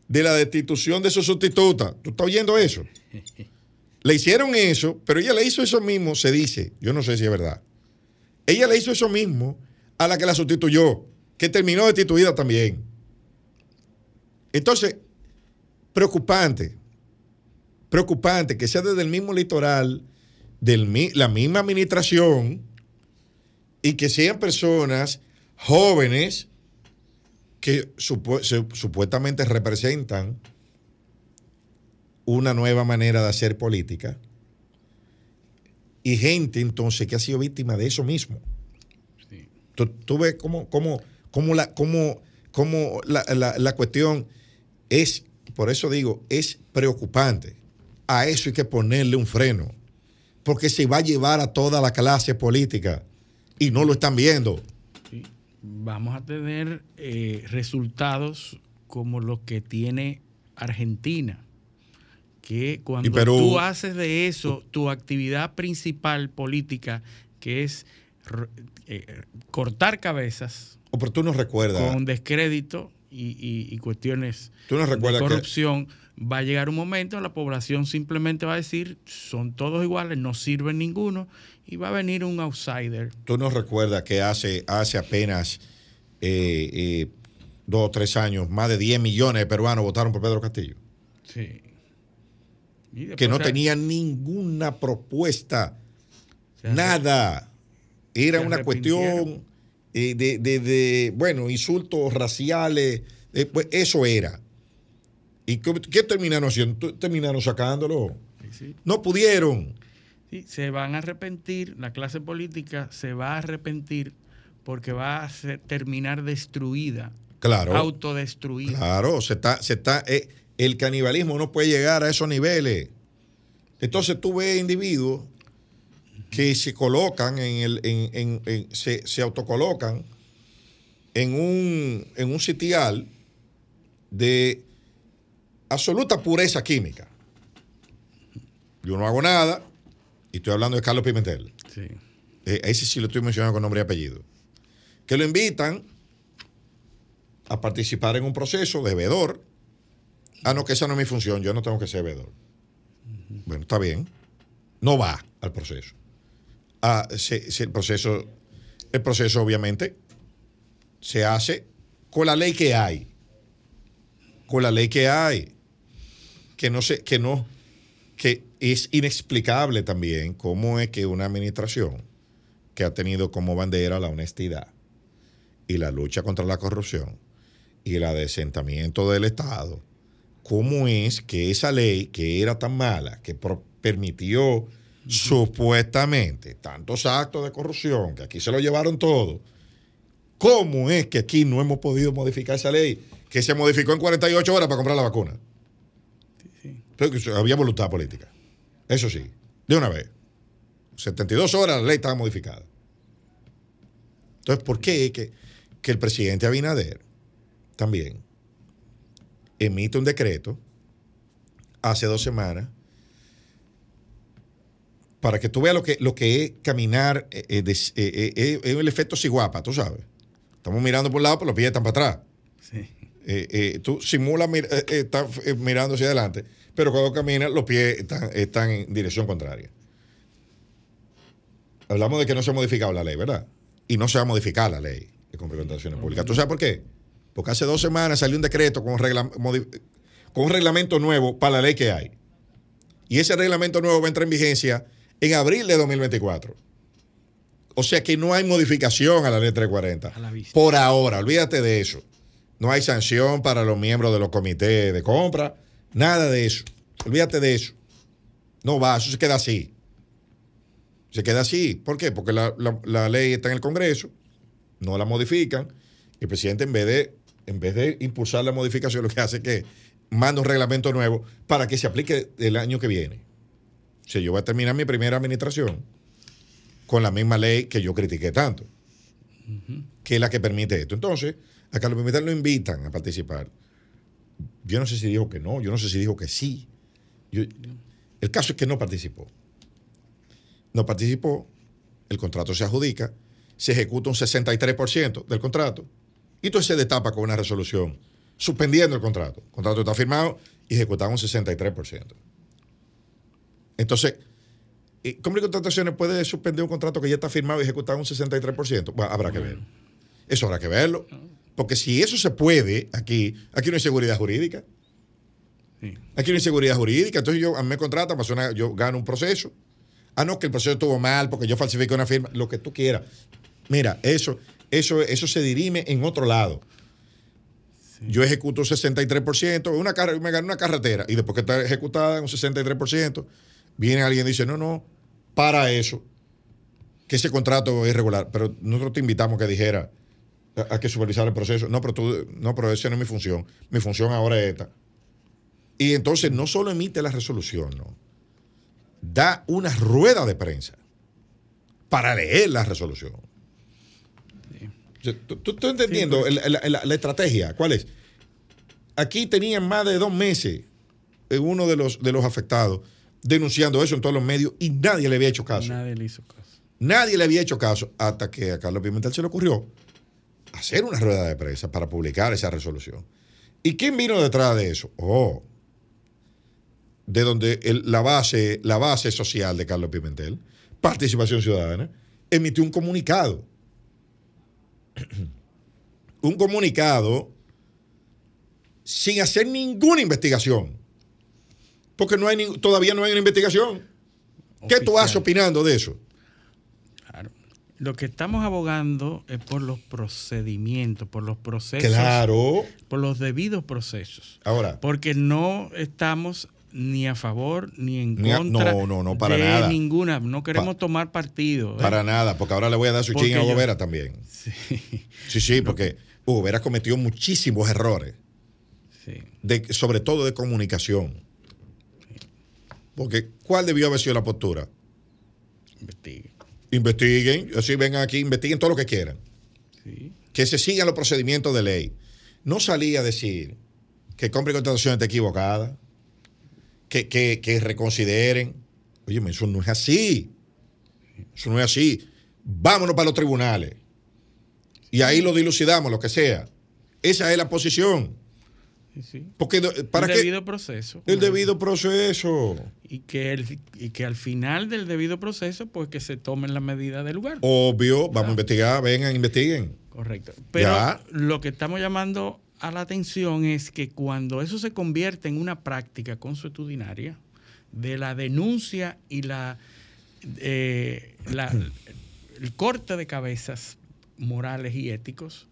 de la destitución de su sustituta. ¿Tú estás oyendo eso? <laughs> Le hicieron eso, pero ella le hizo eso mismo, se dice, yo no sé si es verdad. Ella le hizo eso mismo a la que la sustituyó. que terminó destituida también. Entonces, preocupante, preocupante que sea desde el mismo litoral, de la misma administración, y que sean personas jóvenes que supuestamente representan una nueva manera de hacer política y gente entonces que ha sido víctima de eso mismo. Tú, ves cómo, la, la, la, cuestión es, por eso digo, es preocupante. A eso hay que ponerle un freno, porque se va a llevar a toda la clase política y no lo están viendo. Vamos a tener eh, resultados como los que tiene Argentina, que cuando tú haces de eso tu actividad principal política, que es eh, cortar cabezas. Oportuno recuerda. Con descrédito y, cuestiones de corrupción. Va a llegar un momento, la población simplemente va a decir, son todos iguales, no sirven ninguno, y va a venir un outsider. ¿Tú no recuerdas que hace, hace apenas eh, eh, dos o tres años, más de 10 millones de peruanos votaron por Pedro Castillo? Sí. Que no tenían ninguna propuesta, nada era una cuestión eh, de, bueno, insultos raciales, eh, pues eso era. ¿Y qué, terminaron haciendo? Terminaron sacándolo. No pudieron. Sí, se van a arrepentir, la clase política se va a arrepentir porque va a terminar destruida. Claro. Autodestruida. Claro, se está, se está, eh, el canibalismo no puede llegar a esos niveles. Entonces tú ves individuos que se colocan en el, en, se, se, autocolocan en un, en un sitial de absoluta pureza química. Yo no hago nada y estoy hablando de Carlos Pimentel. Sí. Eh, ese sí lo estoy mencionando con nombre y apellido. Que lo invitan a participar en un proceso de veedor. Ah, no, que esa no es mi función, yo no tengo que ser veedor. Bueno, está bien. No va al proceso ah, el, proceso, el proceso obviamente se hace con la ley que hay. Con la ley que hay. Que no sé, que no, que es inexplicable también cómo es que una administración que ha tenido como bandera la honestidad y la lucha contra la corrupción y el adesentamiento del Estado, cómo es que esa ley que era tan mala, que permitió supuestamente tantos actos de corrupción que aquí se lo llevaron todo, ¿cómo es que aquí no hemos podido modificar esa ley que se modificó en 48 horas para comprar la vacuna? había voluntad política. Eso sí, de una vez. 72 horas la ley estaba modificada. Entonces, ¿por qué que, que el presidente Abinader también emite un decreto hace dos semanas para que tú veas lo que, lo que es caminar, eh, eh, eh, es el efecto ciguapa, tú sabes. Estamos mirando por un lado, pero los pies están para atrás. Sí. tú simulas, estás mirando hacia adelante, pero cuando caminas, los pies están, están en dirección contraria. Hablamos de que no se ha modificado la ley, ¿verdad? Y no se va a modificar la ley de contrataciones públicas. ¿Tú sabes por qué? Porque hace dos semanas salió un decreto con con un reglamento nuevo para la ley que hay. Y ese reglamento nuevo va a entrar en vigencia en abril de 2024. O sea que no hay modificación a la ley 340. Por ahora, olvídate de eso. No hay sanción para los miembros de los comités de compra, nada de eso. Olvídate de eso. No va, eso se queda así. Se queda así. ¿Por qué? Porque la, ley está en el Congreso, no la modifican. El presidente, en vez de, en vez de impulsar la modificación, lo que hace es que manda un reglamento nuevo para que se aplique el año que viene si yo voy a terminar mi primera administración con la misma ley que yo critiqué tanto, que es la que permite esto. Entonces, a Carlos Pimentel lo invitan a participar. Yo no sé si dijo que no, yo no sé si dijo que sí. el caso es que no participó. No participó, el contrato se adjudica, se ejecuta un 63% del contrato y entonces se destapa con una resolución suspendiendo el contrato. El contrato está firmado y ejecutado un 63%. Entonces, ¿cómo de contrataciones puede suspender un contrato que ya está firmado y ejecutado un 63%? Bueno, habrá que verlo. Eso habrá que verlo. Porque si eso se puede aquí, aquí no hay seguridad jurídica. Aquí no hay seguridad jurídica. Entonces yo a mí me contratan, yo gano un proceso. Ah, no, que el proceso estuvo mal porque yo falsifiqué una firma, lo que tú quieras. Mira, eso, eso, eso se dirime en otro lado. Yo ejecuto un 63%, una me gano una carretera y después que está ejecutada en un 63%, viene alguien y dice, no, no, para eso, que ese contrato es irregular. Pero nosotros te invitamos que dijera, hay que supervisar el proceso. No, pero tú, no, pero esa no es mi función. Mi función ahora es esta. Y entonces no solo emite la resolución, no. Da una rueda de prensa para leer la resolución. ¿Tú, estás entendiendo la, estrategia? ¿Cuál es? Aquí tenían más de dos meses uno de los, de los afectados denunciando eso en todos los medios y nadie le había hecho caso. Nadie le hizo caso. Nadie le había hecho caso hasta que a Carlos Pimentel se le ocurrió hacer una rueda de prensa para publicar esa resolución. ¿Y quién vino detrás de eso? Oh, de donde la, base, la base social de Carlos Pimentel, Participación Ciudadana, emitió un comunicado. <clears throat> un comunicado sin hacer ninguna investigación. Porque no hay todavía no hay una investigación. ¿Qué tú vas opinando de eso? Lo que estamos abogando es por los procedimientos, por los procesos. Claro. Por los debidos procesos. Ahora. Porque no estamos ni a favor ni en contra no, no, no, para de nada. ninguna. No queremos tomar partido. ¿eh? Para nada, porque ahora le voy a dar su ching a Hugo Vera también. Sí, sí, sí porque Hugo Vera cometió muchísimos errores. Sí. De, sobre todo de comunicación. Porque, ¿cuál debió haber sido la postura? Investiguen. Investiguen, así vengan aquí, investiguen todo lo que quieran. Sí. Que se sigan los procedimientos de ley. No salía a decir que compra y contratación está equivocada que, reconsideren. Oye, eso no es así. Eso no es así. Vámonos para los tribunales. Y ahí lo dilucidamos, lo que sea. Esa es la posición. Porque para el debido proceso. El debido proceso. Y que, el, y que al final del debido proceso, pues que se tomen las medidas del lugar. Obvio, vamos a investigar, vengan, investiguen. Correcto. Pero lo que estamos llamando a la atención es que cuando eso se convierte en una práctica consuetudinaria de la denuncia y la, eh, el corte de cabezas morales y éticos,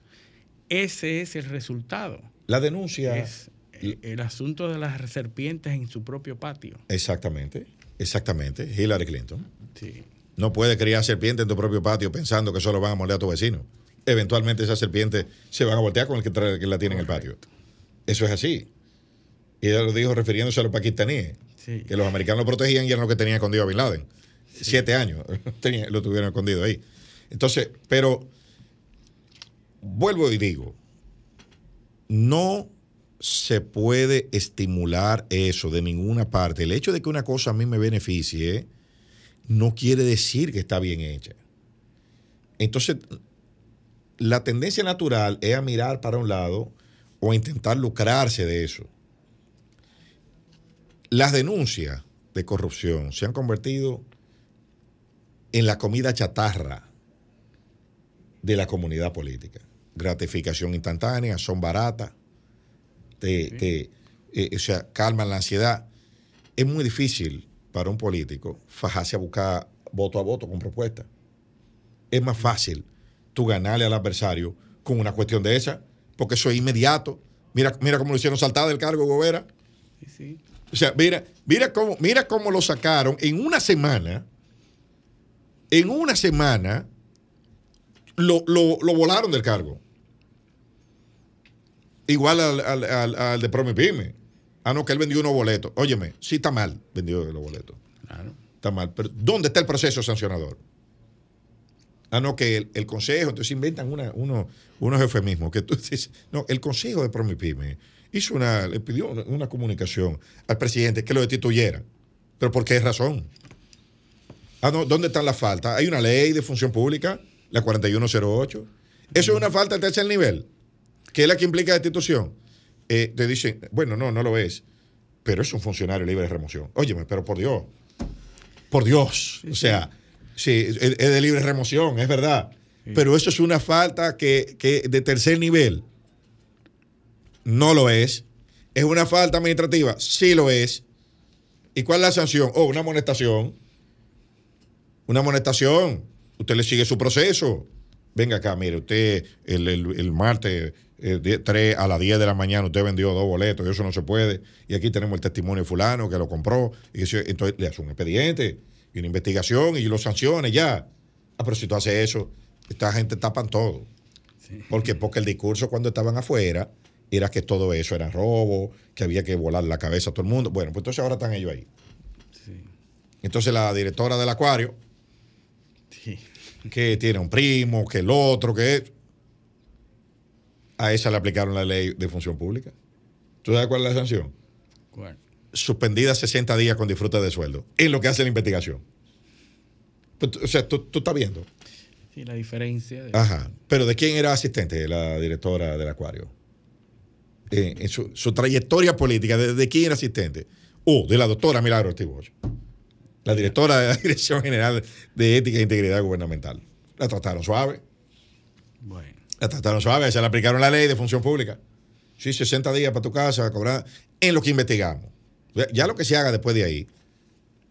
ese es el resultado. La denuncia es el, asunto de las serpientes en su propio patio. Exactamente, exactamente. Hillary Clinton. No puede criar serpientes en tu propio patio pensando que solo van a molestar a tu vecino eventualmente esas serpientes se van a voltear con el que, la tiene en el patio. Eso es así. Y ella lo dijo refiriéndose a los pakistaníes, que los americanos lo protegían y eran lo que tenían escondido a Bin Laden. Siete años <laughs> lo tuvieron escondido ahí. Entonces, pero vuelvo y digo, no se puede estimular eso de ninguna parte. El hecho de que una cosa a mí me beneficie no quiere decir que está bien hecha. Entonces, la tendencia natural es a mirar para un lado o a intentar lucrarse de eso. Las denuncias de corrupción se han convertido en la comida chatarra de la comunidad política. Gratificación instantánea, son baratas, te, eh, o sea, calman la ansiedad. Es muy difícil para un político fajarse a buscar voto a voto con propuestas. Es más fácil tú ganarle al adversario con una cuestión de esa, porque eso es inmediato. Mira, mira cómo lo hicieron saltar del cargo, Gobera. O sea, mira, mira cómo, mira cómo lo sacaron en una semana. En una semana lo, volaron del cargo. Igual al, de Promipime. Ah, no, que él vendió unos boletos. Óyeme, sí está mal vendió los boletos. Claro. Está mal. Pero ¿dónde está el proceso sancionador? Ah, no, que el, consejo, entonces inventan una, uno, unos eufemismos. Que tú dices, no, el consejo de Promipyme hizo una, le pidió una, comunicación al presidente que lo destituyera. ¿Pero por qué razón? Ah, no, ¿dónde están las faltas? Hay una ley de función pública, la 4108. Eso es una falta de tercer nivel, que es la que implica destitución. Eh, te dicen, bueno, no, no lo es, pero es un funcionario libre de remoción. Óyeme, pero por Dios, por Dios, o sea Sí, es de libre remoción, es verdad. Pero eso es una falta que, de tercer nivel. No lo es. ¿Es una falta administrativa? Sí lo es. ¿Y cuál es la sanción? Oh, una amonestación. Una amonestación. Usted le sigue su proceso. Venga acá, mire, usted el, martes 3 eh, a las 10 de la mañana usted vendió dos boletos y eso no se puede. Y aquí tenemos el testimonio de fulano que lo compró. Y entonces le hace un expediente y una investigación y lo sancione ya. Ah, pero si tú haces eso, esta gente tapan todo. Porque, porque el discurso cuando estaban afuera era que todo eso era robo, que había que volar la cabeza a todo el mundo. Bueno, pues entonces ahora están ellos ahí. Entonces la directora del acuario, que tiene un primo, que el otro, que a esa le aplicaron la ley de función pública. ¿Tú sabes cuál es la sanción? ¿Cuál? Suspendida 60 días con disfrute de sueldo, en lo que hace la investigación. Pues, o sea, tú, estás viendo. Sí, la diferencia. Ajá. Pero ¿de quién era asistente la directora del acuario? Eh, en su, trayectoria política, ¿de, quién era asistente? Oh, de la doctora Milagro Ortiz la directora de la <laughs> Dirección General de Ética e Integridad Gubernamental. La trataron suave. Bueno. La trataron suave, se le aplicaron la ley de función pública. Sí, 60 días para tu casa, a cobrar en lo que investigamos. Ya lo que se haga después de ahí,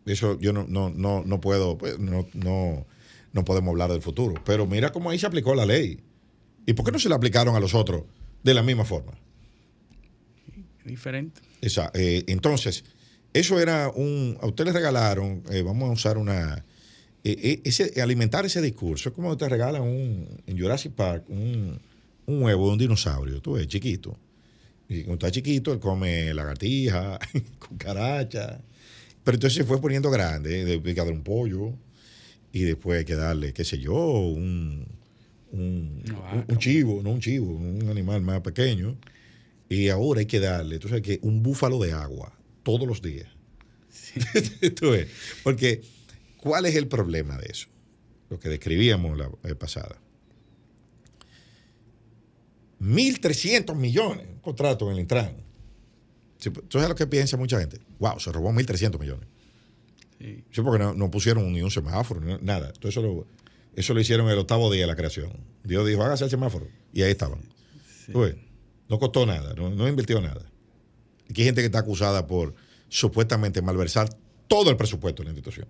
eso yo no, no, no, no puedo, pues, no, no, no podemos hablar del futuro. Pero mira cómo ahí se aplicó la ley. ¿Y por qué no se la aplicaron a los otros de la misma forma? Diferente. Esa, eh, entonces, eso era un. A usted le regalaron, eh, vamos a usar una. Eh, ese, alimentar ese discurso es como te regalan un, en Jurassic Park un, un huevo de un dinosaurio, tú ves, chiquito. Y cuando está chiquito, él come lagartija, <laughs> cucaracha. Pero entonces se fue poniendo grande, hay que darle un pollo y después hay que darle, qué sé yo, un, un, chivo, no un chivo, un animal más pequeño. Y ahora hay que darle, entonces que un búfalo de agua todos los días. <laughs> Porque, ¿cuál es el problema de eso? Lo que describíamos la vez pasada. 1.300 millones, un contrato en el Intran. Entonces es lo que piensa mucha gente. Wow, se robó 1.300 millones. Sí. porque no, pusieron ni un semáforo, nada. Entonces eso lo, eso lo hicieron el octavo día de la creación. Dios dijo, hágase el semáforo. Y ahí estaban. no costó nada, no, invirtió nada. Aquí hay gente que está acusada por supuestamente malversar todo el presupuesto de la institución.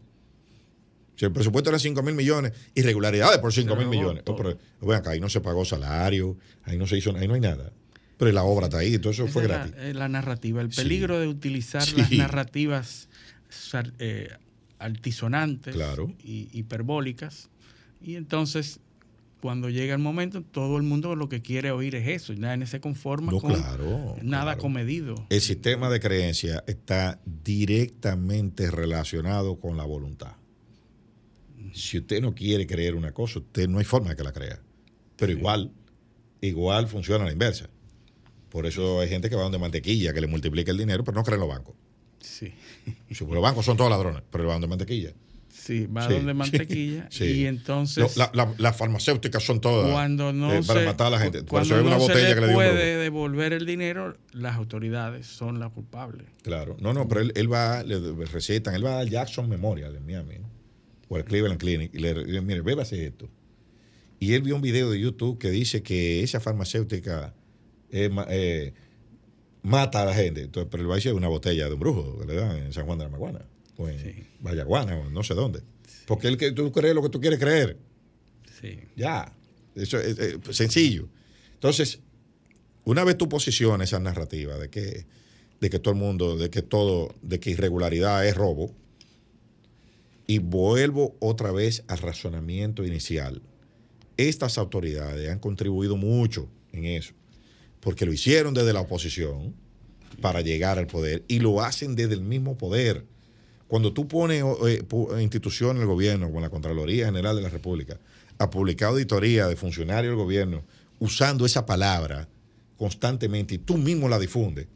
Si el presupuesto era 5 mil millones, irregularidades por 5 mil millones. Oh, acá, ahí no se pagó salario, ahí no se hizo, ahí no hay nada. Pero la obra está ahí, todo eso fue gratis. La, narrativa, el peligro de utilizar las narrativas eh, altisonantes y hiperbólicas. Y entonces, cuando llega el momento, todo el mundo lo que quiere oír es eso. Y nadie se conforma con nada comedido. El sistema de creencia está directamente relacionado con la voluntad. Si usted no quiere creer una cosa, usted no hay forma de que la crea. Pero igual, igual funciona a la inversa. Por eso hay gente que va donde mantequilla, que le multiplica el dinero, pero no cree en los bancos. Sí. Pues los bancos son todos ladrones, pero va donde mantequilla. Sí, va donde mantequilla. Y entonces. las farmacéuticas son todas. Cuando no eh, para matar a la gente. Cuando Por una botella que le puede devolver el dinero, las autoridades son las culpables. Claro. No, no, pero él, va, le recetan, él va al Jackson Memorial en Miami, o al Cleveland Clinic, y le dice, mire, bébase esto. Y él vio un video de YouTube que dice que esa farmacéutica eh, mata a la gente. Entonces, pero el va a una botella de un brujo que le dan en San Juan de la Maguana, o en Vallaguana, o no sé dónde. Porque él que tú crees lo que tú quieres creer. Sí. Ya. Eso es, sencillo. Entonces, una vez tú posicionas esa narrativa de que, de que todo el mundo, de que todo, de que irregularidad es robo, y vuelvo otra vez al razonamiento inicial. Estas autoridades han contribuido mucho en eso porque lo hicieron desde la oposición para llegar al poder y lo hacen desde el mismo poder. Cuando tú pones eh, instituciones del gobierno, con la Contraloría General de la República, a publicar auditoría de funcionarios del gobierno usando esa palabra constantemente y tú mismo la difundes,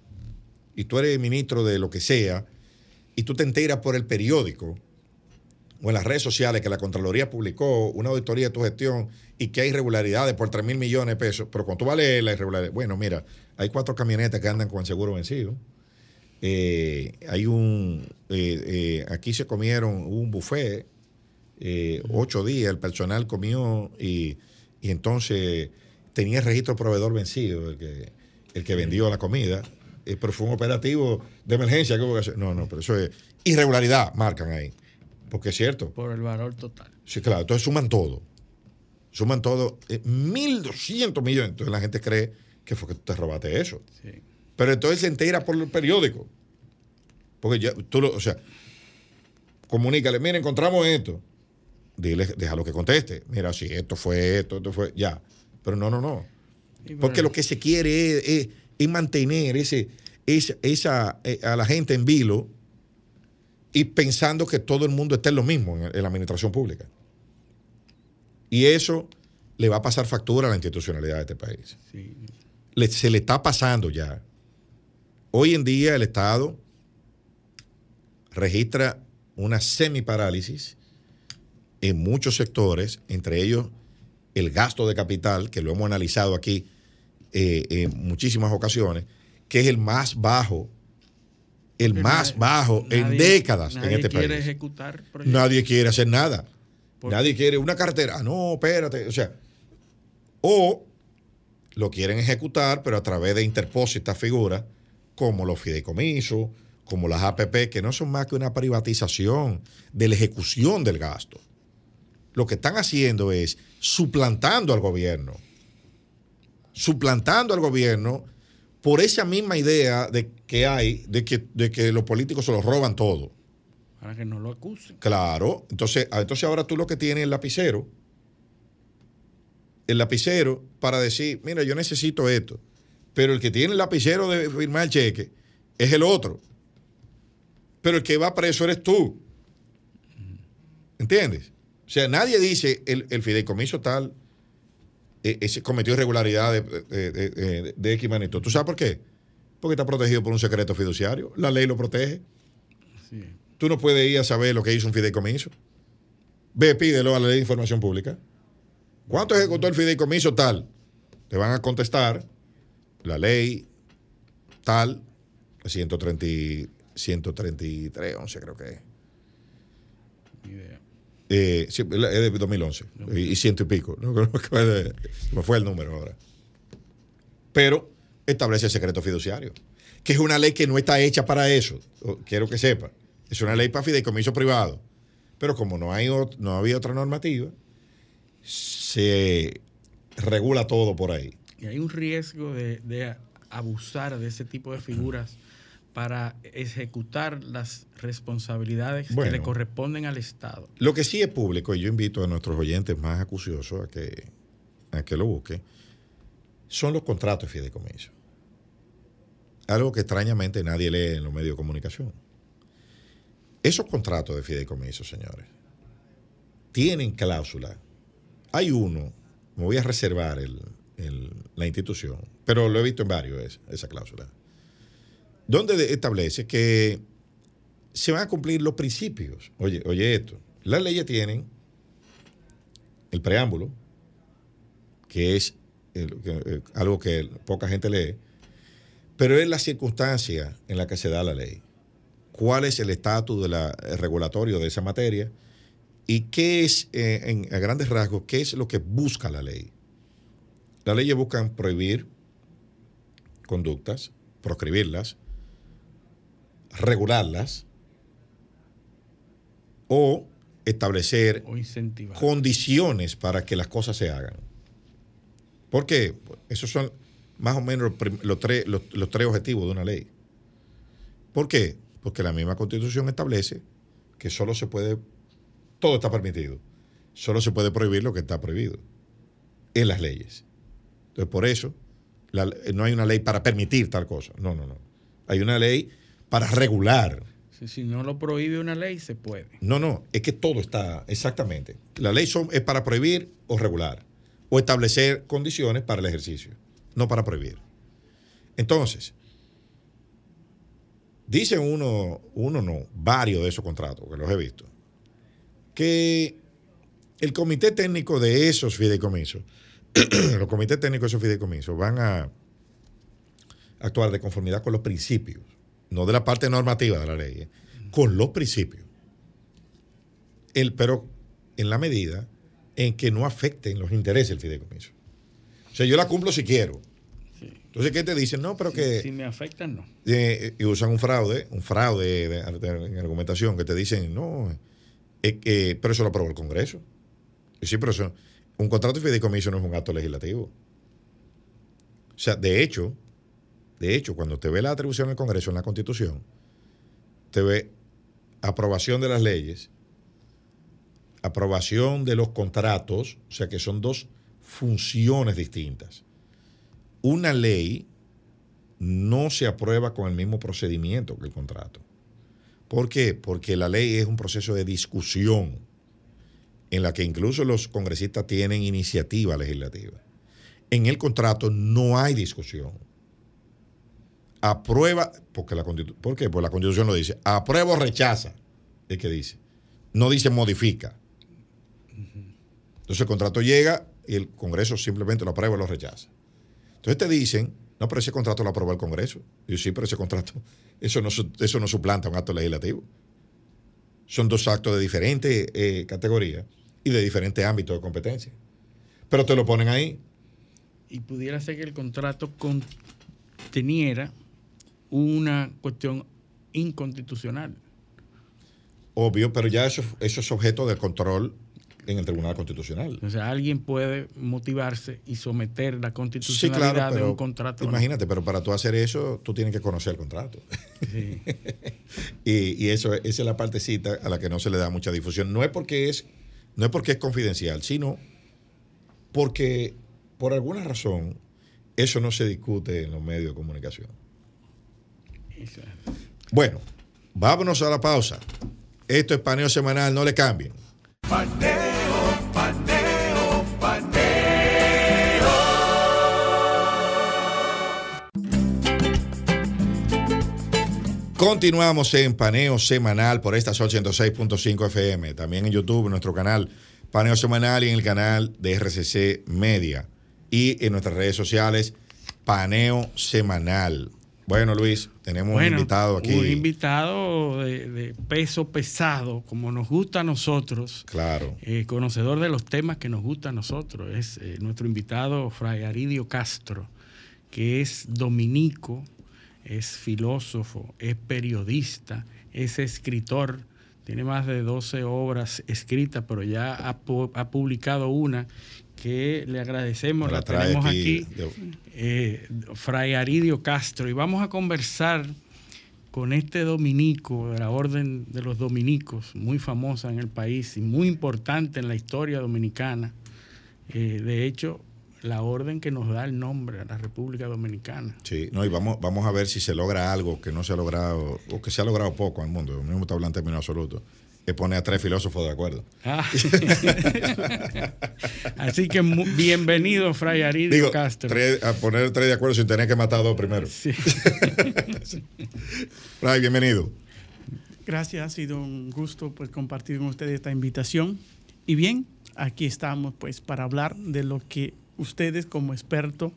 y tú eres ministro de lo que sea, y tú te enteras por el periódico o en las redes sociales que la Contraloría publicó una auditoría de tu gestión y que hay irregularidades por 3 mil millones de pesos, pero cuando tú leer la irregularidad, bueno, mira, hay cuatro camionetas que andan con el seguro vencido. Eh, hay un, eh, eh, aquí se comieron un buffet, ocho días, el personal comió y, entonces tenía el registro proveedor vencido. Que, el que vendió la comida, eh, pero fue un operativo de emergencia que hubo que hacer. No, no, pero eso es irregularidad, marcan ahí. Porque es cierto. Por el valor total. Sí, claro. Entonces suman todo. Suman todo. Eh, 1.200 millones. Entonces la gente cree que fue que tú te robaste eso. Sí. Pero entonces se entera por el periódico. Porque ya, tú lo, o sea, comunícale, mira, encontramos esto. Dile, déjalo que conteste. Mira, si esto fue esto, esto fue, ya. Pero no, no, no. Porque lo que se quiere es, es- es mantener ese, esa, esa, eh, a la gente en vilo y pensando que todo el mundo está en lo mismo en, en la administración pública. Y eso le va a pasar factura a la institucionalidad de este país sí. le- se le está pasando ya. Hoy en día el Estado registra una semiparálisis en muchos sectores, entre ellos el gasto de capital, que lo hemos analizado aquí eh, en muchísimas ocasiones, que es el más bajo, el más nadie- bajo en nadie- décadas en nadie este quiere país. ejecutar proyectos. Nadie quiere hacer nada. Nadie quiere una carretera. Ah, No, espérate. O sea, o lo quieren ejecutar, pero a través de interpósitas figuras como los fideicomisos, como las APP, que no son más que una privatización de la ejecución del gasto. Lo que están haciendo es suplantando al gobierno. Suplantando al gobierno por esa misma idea de que hay de que, de que los políticos se los roban todo. Para que no lo acusen. Claro. Entonces, ah, entonces ahora tú lo que tienes es el lapicero. El lapicero para decir, mira, yo necesito esto. Pero el que tiene el lapicero de firmar el cheque es el otro. Pero el que va preso eres tú. ¿Entiendes? O sea, nadie dice el, el fideicomiso tal eh, cometió irregularidad de, de, de- de- de X magnitud. ¿Tú sabes por qué? Porque está protegido por un secreto fiduciario. La ley lo protege. Sí. Tú no puedes ir a saber lo que hizo un fideicomiso. Ve, pídelo a la ley de información pública. ¿Cuánto ejecutó el fideicomiso tal? Te van a contestar la ley tal, 130, y- 133, 11 creo que es. Ni idea. Eh, sí, es de 2011 y, y ciento y pico. No, creo que de- me fue el número ahora. Pero establece el secreto fiduciario, que es una ley que no está hecha para eso. Quiero que sepa. Es una ley para fideicomiso privado. Pero como no, hay no había otra normativa, se regula todo por ahí. Y hay un riesgo de, de abusar de ese tipo de figuras para ejecutar las responsabilidades Bueno. que le corresponden al Estado. Lo que sí es público, y yo invito a nuestros oyentes más acuciosos a que, a que lo busquen, son los contratos de fideicomiso. Algo que extrañamente nadie lee en los medios de comunicación. Esos contratos de fideicomiso, señores, tienen cláusula. Hay uno, me voy a reservar el- la institución, pero lo he visto en varios, es- esa cláusula, donde de- establece que se van a cumplir los principios. Oye, oye esto. Las leyes tienen el preámbulo, que es eh, algo que poca gente lee, pero es la circunstancia en la que se da la ley. ¿Cuál es el estatus el regulatorio de esa materia? ¿Y qué es, eh, en, a grandes rasgos, qué es lo que busca la ley? Las leyes buscan prohibir conductas, proscribirlas, regularlas o establecer O condiciones para que las cosas se hagan. ¿Por qué? Esos son más o menos los, tres, los, los tres objetivos de una ley. ¿Por qué? Porque la misma constitución establece que solo se puede, todo está permitido, solo se puede prohibir lo que está prohibido en las leyes. Entonces, por eso, la- no hay una ley para permitir tal cosa. No, no, no. Hay una ley para regular. Si, si no lo prohíbe una ley, se puede. No, no, es que todo está exactamente. La ley son, es para prohibir o regular, o establecer condiciones para el ejercicio, no para prohibir. Entonces, dicen uno, uno no, varios de esos contratos, que los he visto, que el comité técnico de esos fideicomisos, <clears throat> los comités técnicos de esos fideicomisos van a actuar de conformidad con los principios, no de la parte normativa de la ley, ¿eh? con los principios. El, pero en la medida en que no afecten los intereses del fideicomiso. O sea, yo la cumplo si quiero, Entonces, ¿qué te dicen? No, pero que... Si me afectan, no. Eh, y usan un fraude, un fraude de, argumentación, que te dicen, no, pero eso lo aprobó el Congreso. Y sí, pero eso, un contrato de fideicomiso no es un acto legislativo. O sea, de hecho, de hecho, cuando te ve la atribución del Congreso en la Constitución, te ve aprobación de las leyes, aprobación de los contratos, o sea que son dos funciones distintas. Una ley no se aprueba con el mismo procedimiento que el contrato. ¿Por qué? Porque la ley es un proceso de discusión en la que incluso los congresistas tienen iniciativa legislativa. En el contrato no hay discusión aprueba, porque la ¿por qué? Pues la Constitución lo dice, aprueba o rechaza, es que dice. No dice modifica. Entonces el contrato llega y el Congreso simplemente lo aprueba o lo rechaza. Entonces te dicen, no, pero ese contrato lo aprobó el Congreso. Yo, sí, pero ese contrato, <laughs> eso no, eso no suplanta un acto legislativo. Son dos actos de diferentes eh, categorías y de diferentes ámbitos de competencia. Pero te lo ponen ahí. Y pudiera ser que el contrato conteniera una cuestión inconstitucional. Obvio, pero ya eso, eso es objeto de control en el Tribunal Constitucional. O sea, alguien puede motivarse y someter la constitucionalidad de un contrato. Imagínate, pero para tú hacer eso, tú tienes que conocer el contrato. Sí. <laughs> y, y, eso, esa es la partecita a la que no se le da mucha difusión. No es porque es, no es porque es confidencial, sino porque por alguna razón eso no se discute en los medios de comunicación. Bueno, vámonos a la pausa. Esto es paneo semanal, no le cambien. Continuamos en paneo semanal por esta 106.5 FM. También en YouTube, en nuestro canal Paneo Semanal y en el canal de RCC Media. Y en nuestras redes sociales, Paneo Semanal. Bueno, Luis, tenemos un invitado aquí. Un invitado de, peso pesado, como nos gusta a nosotros. Claro. Eh, conocedor de los temas que nos gusta a nosotros. Es eh, nuestro invitado, Fray Aridio Castro, que es dominico, es filósofo, es periodista, es escritor. Tiene más de 12 obras escritas, pero ya ha, ha publicado una que le agradecemos, la, tenemos aquí, eh, Fray Aridio Castro, y vamos a conversar con este dominico de la Orden de los Dominicos, muy famosa en el país y muy importante en la historia dominicana. Eh, de hecho, la orden que nos da el nombre a la República Dominicana. Sí, no, y vamos, vamos a ver si se logra algo que no se ha logrado, o que se ha logrado poco en el mundo. No está hablando en términos absolutos que pone a tres filósofos de acuerdo. Ah. <laughs> Así que bienvenido, Fray Aridio Castro. a poner tres de acuerdo sin tener que matar a dos primero. <laughs> Fray, bienvenido. Gracias, ha sido un gusto pues, compartir con ustedes esta invitación. Y bien, aquí estamos pues para hablar de lo que ustedes como expertos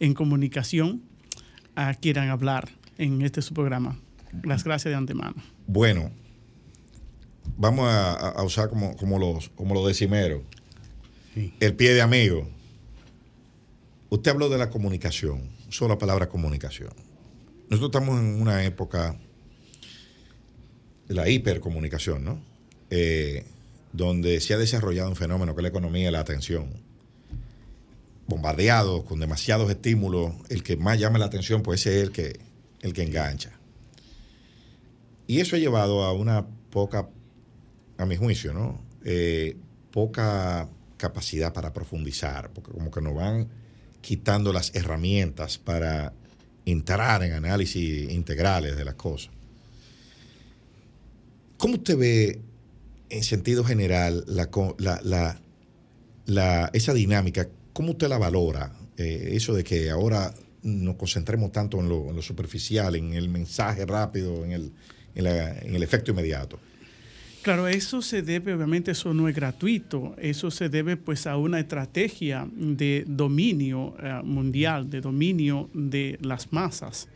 en comunicación quieran hablar en este su programa. Las gracias de antemano. Bueno, vamos a, usar como, como, los, como los decimeros, el pie de amigo. Usted habló de la comunicación, usó la palabra comunicación. Nosotros estamos en una época de la hipercomunicación, ¿no? Eh, donde se ha desarrollado un fenómeno que es la economía de la atención. Bombardeado con demasiados estímulos, el que más llama la atención puede ser el que, el que engancha. Y eso ha llevado a una poca a mi juicio, ¿no? Eh, poca capacidad para profundizar, porque como que nos van quitando las herramientas para entrar en análisis integrales de las cosas. ¿Cómo usted ve, en sentido general, la, esa dinámica? ¿Cómo usted la valora? Eh, eso de que ahora nos concentremos tanto en lo, superficial, en el mensaje rápido, en el, en el efecto inmediato. Claro, eso se debe, obviamente eso no es gratuito, eso se debe pues a una estrategia de dominio eh, mundial, de dominio de las masas.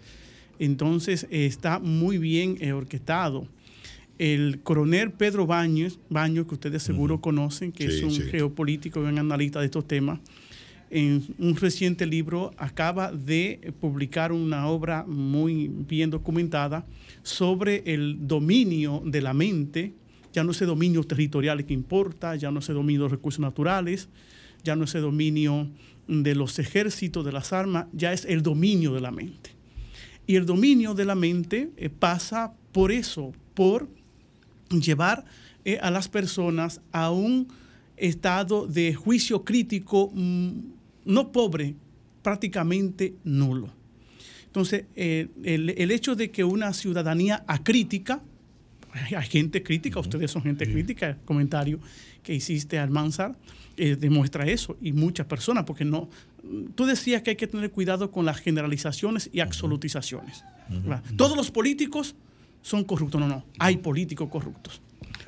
Entonces está muy bien orquestado. El coronel Pedro Baños, Baños que ustedes seguro conocen, que es un geopolítico y un analista de estos temas, en un reciente libro acaba de publicar una obra muy bien documentada sobre el dominio de la mente, ya no ese dominio territorial que importa, ya no ese dominio de recursos naturales, ya no ese dominio de los ejércitos, de las armas, ya es el dominio de la mente. Y el dominio de la mente eh, pasa por eso, por llevar eh, a las personas a un estado de juicio crítico mm, no pobre, prácticamente nulo. Entonces, eh, el, hecho de que una ciudadanía acrítica, hay gente crítica, ustedes son gente crítica, el comentario que hiciste al Mansar eh, demuestra eso, y muchas personas, porque no, tú decías que hay que tener cuidado con las generalizaciones y absolutizaciones. Todos los políticos son corruptos, no, no, hay políticos corruptos.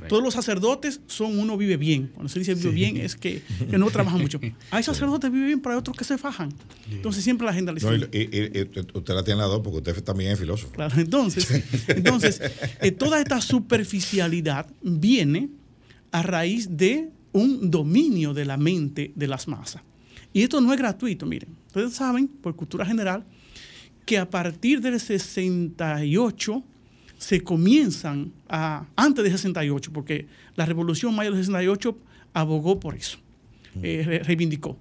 Todos los sacerdotes son uno vive bien. Cuando se dice vive bien es que, no trabaja mucho. <laughs> Hay sacerdotes que viven bien, pero hay otros que se fajan. Entonces siempre la agenda no, usted la tiene la dos porque usted también es filósofo. Claro, entonces, <laughs> entonces eh, toda esta superficialidad viene a raíz de un dominio de la mente de las masas. Y esto no es gratuito, miren. Ustedes saben, por cultura general, que a partir del 68 se comienzan a, antes de 68, porque la Revolución Mayo del 68 abogó por eso, eh, reivindicó.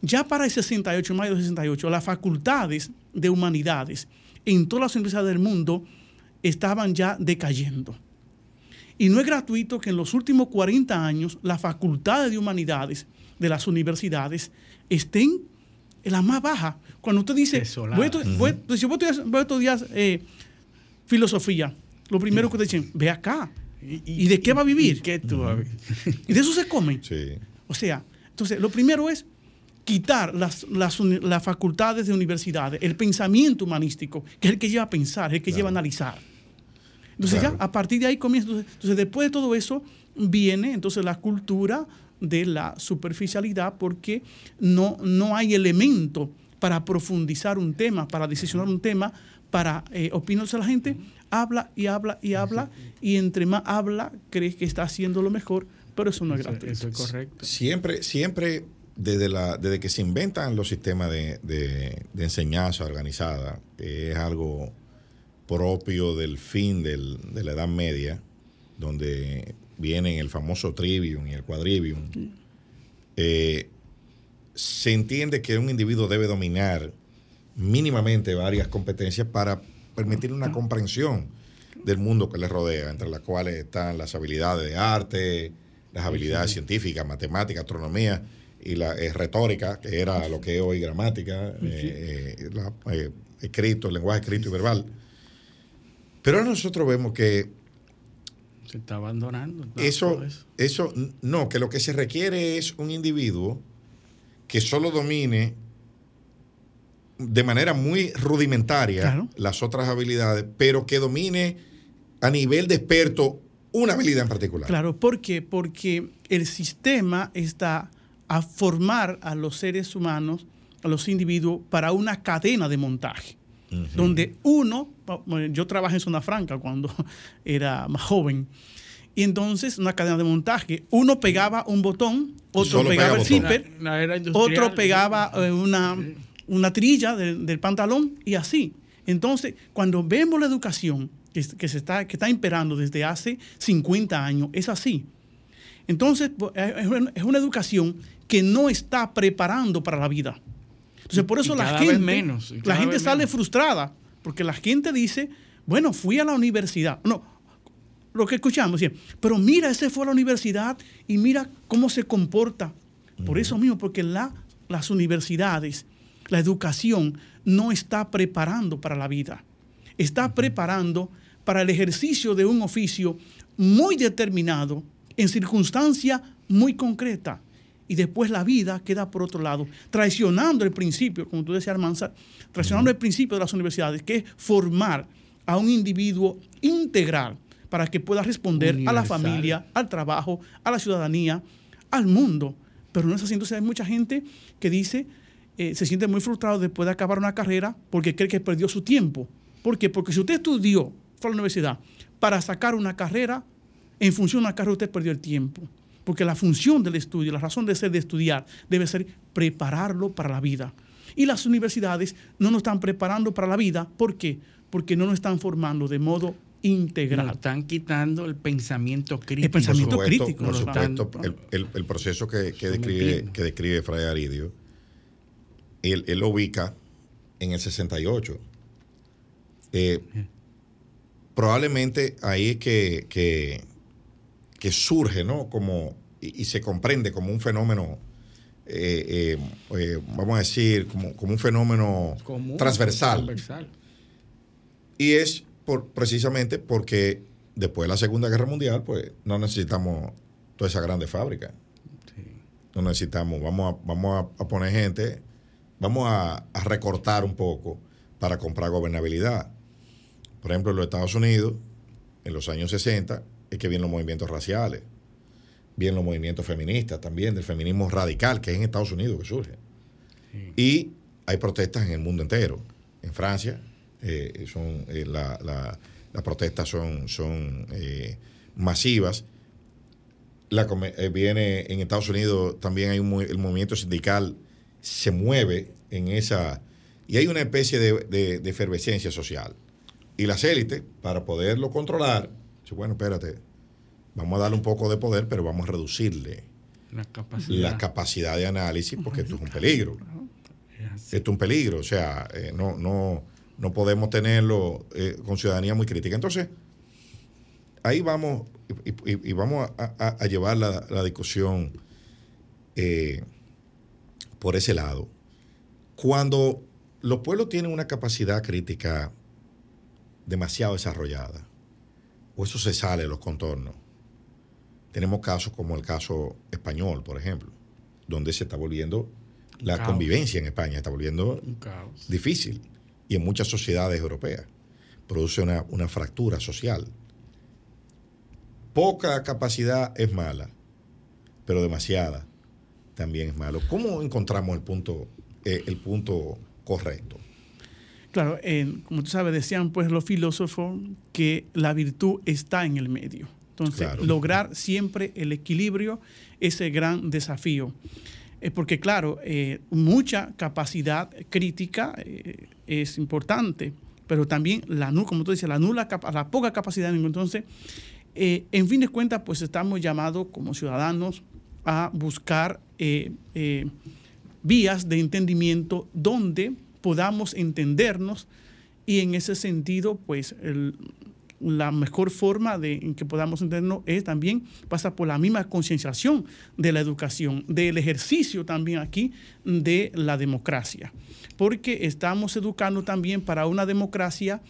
Ya para el 68, mayo del 68, las facultades de humanidades en todas las universidades del mundo estaban ya decayendo. Y no es gratuito que en los últimos 40 años las facultades de humanidades de las universidades estén en la más baja. Cuando usted dice, voy a, estudiar, eh, filosofía, lo primero que te dicen, ve acá. ¿Y, de qué va a vivir? ¿Qué tú Y de eso se come. O sea, entonces, lo primero es quitar las, facultades de universidades, el pensamiento humanístico, que es el que lleva a pensar, el que lleva a analizar. Entonces ya, a partir de ahí comienza. Entonces, después de todo eso, viene entonces la cultura de la superficialidad porque no, no hay elemento para profundizar un tema, para decisionar un tema, para eh, opinarse a la gente, habla y habla y habla, y entre más habla, crees que está haciendo lo mejor, pero eso no es gratuito. Eso es correcto. Siempre, siempre desde, la, desde que se inventan los sistemas de, enseñanza organizada, que es algo propio del fin de la Edad Media, donde vienen el famoso trivium y el quadrivium, eh, se entiende que un individuo debe dominar mínimamente varias competencias para permitir una comprensión del mundo que le rodea, entre las cuales están las habilidades de arte, las habilidades científicas, matemáticas, astronomía y la eh, retórica, que era lo que es hoy gramática, eh, eh, escrito, lenguaje escrito y verbal. Pero nosotros vemos que se está abandonando. Eso, eso, no, que lo que se requiere es un individuo que solo domine de manera muy rudimentaria las otras habilidades, pero que domine a nivel de experto una habilidad en particular. Claro, ¿por qué? Porque el sistema está a formar a los seres humanos, a los individuos, para una cadena de montaje. Donde uno, yo trabajé en Zona Franca cuando <laughs> era más joven, y entonces una cadena de montaje, uno pegaba un botón, otro pegaba el zipper, otro pegaba eh, una una trilla del pantalón y así. Entonces, cuando vemos la educación que, se está, que está imperando desde hace 50 años, es así. Entonces, es una educación que no está preparando para la vida. Entonces, por eso la gente, menos, la gente sale frustrada, porque la gente dice, bueno, fui a la universidad. No, lo que escuchamos, pero mira, ese fue a la universidad y mira cómo se comporta. Por eso mismo, porque la, las universidades la educación no está preparando para la vida, está preparando para el ejercicio de un oficio muy determinado, en circunstancia muy concreta. Y después la vida queda por otro lado, traicionando el principio, como tú decías, Armanza, traicionando el principio de las universidades, que es formar a un individuo integral para que pueda responder a la familia, al trabajo, a la ciudadanía, al mundo. Pero no es así. Entonces hay mucha gente que dice, eh, se siente muy frustrado después de acabar una carrera porque cree que perdió su tiempo. ¿Por qué? Porque si usted estudió, fue a la universidad, para sacar una carrera, en función de una carrera usted perdió el tiempo. porque la función del estudio, la razón de ser de estudiar, debe ser prepararlo para la vida. Y las universidades no nos están preparando para la vida. ¿Por qué? Porque no nos están formando de modo integral. Nos están quitando el pensamiento crítico. El pensamiento crítico. Por supuesto, el, proceso que, describe, que describe Fray Aridio, él, lo ubica en el 68. Eh, probablemente ahí es que, que, surge, ¿no? Como, y, se comprende como un fenómeno, eh, eh, vamos a decir, como, un fenómeno transversal. Y es por, precisamente porque después de la Segunda Guerra Mundial, pues no necesitamos toda esa grande fábrica. No necesitamos, vamos a, vamos a, poner gente, vamos a, recortar un poco para comprar gobernabilidad. Por ejemplo, en los Estados Unidos, en los años 60, es que vienen los movimientos raciales, vienen los movimientos feministas también, del feminismo radical, que es en Estados Unidos que surge. Y hay protestas en el mundo entero. En Francia, eh, son, eh, las protestas son, son eh, masivas. La, viene en Estados Unidos también hay un, el movimiento sindical se mueve en esa y hay una especie de, efervescencia social. Y las élites para poderlo controlar bueno espérate vamos a darle un poco de poder pero vamos a reducirle la capacidad, de análisis porque esto es un peligro. Esto es un peligro o sea no no no podemos tenerlo eh, con ciudadanía muy crítica. Entonces, ahí vamos y, vamos a, llevar la, discusión eh, por ese lado. Cuando los pueblos tienen una capacidad crítica demasiado desarrollada, o eso se sale de los contornos, tenemos casos como el caso español, por ejemplo, donde se está volviendo la convivencia en España, está volviendo difícil y en muchas sociedades europeas. Produce una, fractura social. Poca capacidad es mala, pero demasiada también es malo. ¿Cómo encontramos el punto, eh, el punto correcto? Claro, como tú sabes, decían pues los filósofos que la virtud está en el medio. Entonces, lograr siempre el equilibrio es el gran desafío. Eh, porque claro, eh, mucha capacidad crítica eh, es importante, pero también la como tú dices, la nula la poca capacidad. Entonces, en fin de cuentas, pues estamos llamados como ciudadanos a buscar vías de entendimiento donde podamos entendernos y en ese sentido, pues la mejor forma de en que podamos entendernos es también pasa por la misma concienciación de la educación, del ejercicio también aquí de la democracia, porque estamos educando también para una democracia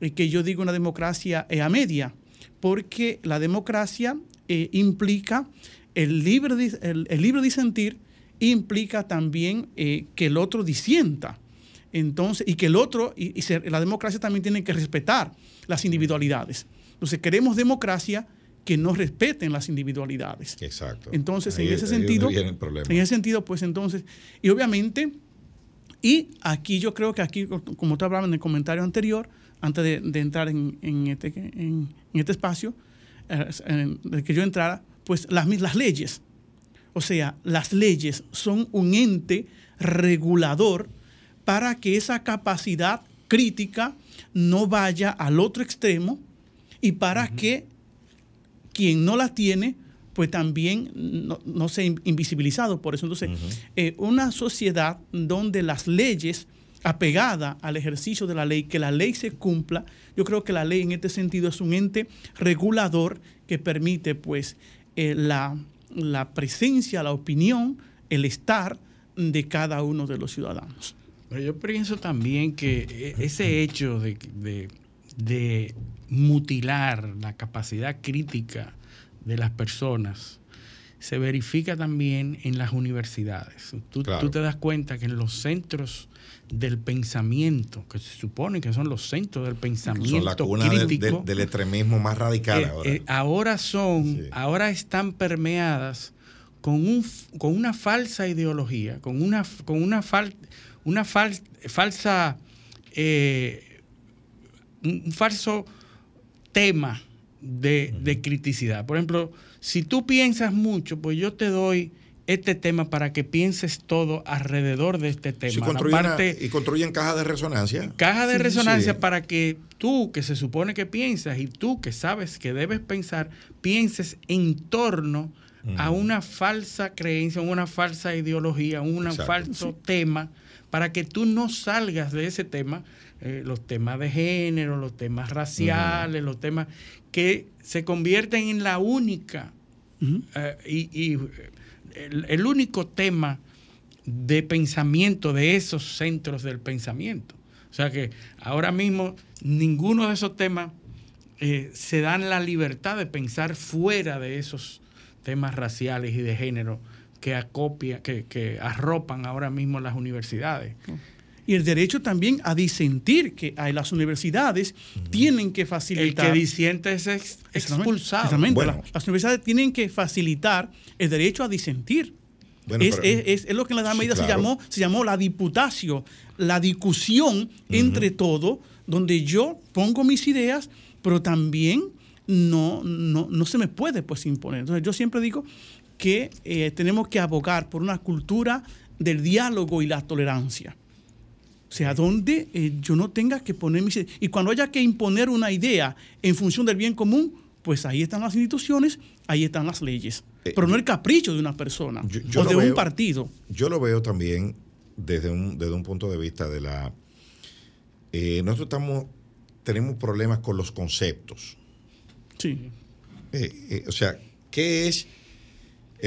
eh, que yo digo una democracia eh, a media, porque la democracia eh, implica el libre, el, libre disentir, implica también que el otro disienta. Entonces, y que el otro, y, la democracia también tiene que respetar las individualidades. Entonces, queremos democracia que no respeten las individualidades. Exacto. Entonces, en ese sentido, en ese sentido, pues entonces, y obviamente, y aquí yo creo que aquí, como tú hablabas en el comentario anterior, antes de, entrar en, este, en, este, espacio, eh, de que yo entrara, pues las, las leyes. O sea, las leyes son un ente regulador para que esa capacidad crítica no vaya al otro extremo y para que quien no la tiene, pues también no, sea invisibilizado. Por eso, entonces, eh, una sociedad donde las leyes apegadas al ejercicio de la ley, que la ley se cumpla, yo creo que la ley en este sentido es un ente regulador que permite pues eh, la, la presencia, la opinión, el estar de cada uno de los ciudadanos yo pienso también que e, ese hecho de, mutilar la capacidad crítica de las personas se verifica también en las universidades. Tú, te das cuenta que en los centros del pensamiento, que se supone que son los centros del pensamiento crítico, del, extremismo más radical eh, ahora. Eh, ahora son, ahora están permeadas con, un, con una falsa ideología, con una, con una falta una falsa, eh, un falso tema de, de criticidad. Por ejemplo, si tú piensas mucho, pues yo te doy este tema para que pienses todo alrededor de este tema. Sí, construyen Aparte, una- y construyen cajas de resonancia. caja de Sí, resonancia sí. para que tú, que se supone que piensas, y tú que sabes que debes pensar, pienses en torno a Ujú. una falsa creencia, una falsa ideología, un falso tema, para que tú no salgas de ese tema, eh, los temas de género, los temas raciales, los temas que se convierten en la única eh, y, y, el, único tema de pensamiento de esos centros del pensamiento. O sea que ahora mismo ninguno de esos temas eh, se dan la libertad de pensar fuera de esos temas raciales y de género que acopia, que, que arropan ahora mismo las universidades. Y el derecho también a disentir, que hay las universidades tienen que El facilitar. que disiente es ex- expulsado. exactamente. Bueno. La- Las universidades tienen que facilitar el derecho a disentir. Bueno, es, pero- es- es- es lo que en la Edad Sí, se, llamó, se llamó la diputación, la discusión entre todos, donde yo pongo mis ideas, pero también no, no, no se me puede pues, imponer. Entonces yo siempre digo que eh, tenemos que abogar por una cultura del diálogo y la tolerancia. O sea, donde eh, yo no tenga que poner mis... Y cuando haya que imponer una idea en función del bien común, pues ahí están las instituciones, ahí están las leyes. Eh, Pero no el capricho de una persona Yo- yo o de un partido. Yo lo veo también desde un, desde un punto de vista de la... eh, nosotros estamos, tenemos problemas con los conceptos. Sí. Eh, o sea, ¿qué es?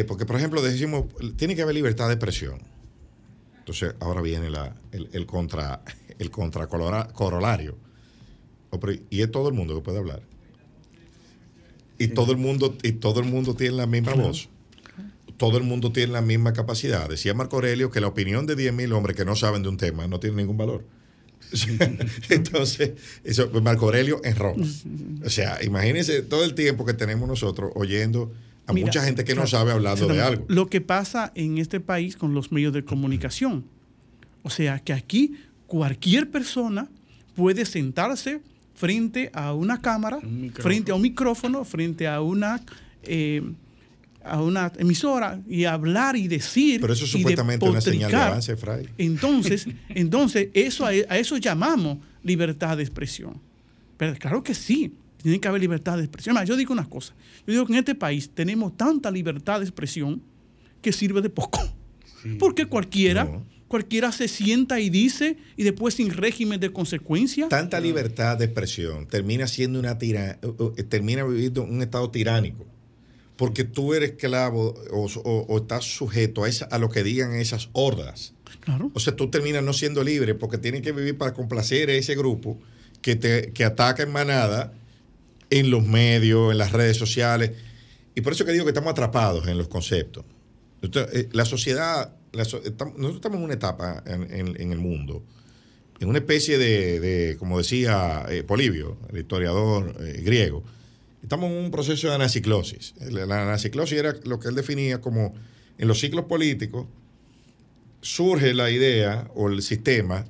porque, por ejemplo, decimos, tiene que haber libertad de expresión. Entonces, ahora viene la, el, el contra, el contra corolario. Y es todo el mundo que puede hablar. Y todo el mundo, y todo el mundo tiene la misma voz. Todo el mundo tiene la misma capacidad. Decía Marco Aurelio que la opinión de 10.000 hombres que no saben de un tema no tiene ningún valor. <laughs> Entonces, eso, Marco Aurelio en Roma. O sea, imagínense todo el tiempo que tenemos nosotros oyendo a Mira, mucha gente que no sabe hablando de algo. Lo que pasa en este país con los medios de comunicación. O sea, que aquí cualquier persona puede sentarse frente a una cámara, Un frente a un micrófono, frente a una, eh, a una emisora y hablar y decir. Pero eso es supuestamente una señal de avance, Fray. Entonces, <laughs> entonces eso a, a eso llamamos libertad de expresión. Pero claro que sí, tiene que haber libertad de expresión. Además, yo digo una cosa, yo digo que en este país tenemos tanta libertad de expresión que sirve de poco. Porque cualquiera, No. cualquiera se sienta y dice y después sin régimen de consecuencia. Tanta libertad de expresión termina siendo una tira, termina viviendo un estado tiránico. Porque tú eres esclavo o, o- o estás sujeto a, esa- a lo que digan esas hordas. Claro. O sea, tú terminas no siendo libre porque tienes que vivir para complacer a ese grupo que, te, que ataca en manada en los medios, en las redes sociales. Y por eso que digo que estamos atrapados en los conceptos. Eh, la sociedad, nosotros estamos en una etapa en, el mundo, en una especie de, como decía eh, Polibio, el historiador eh, griego, estamos en un proceso de anaciclosis. La anaciclosis era lo que él definía como en los ciclos políticos, surge la idea o el sistema,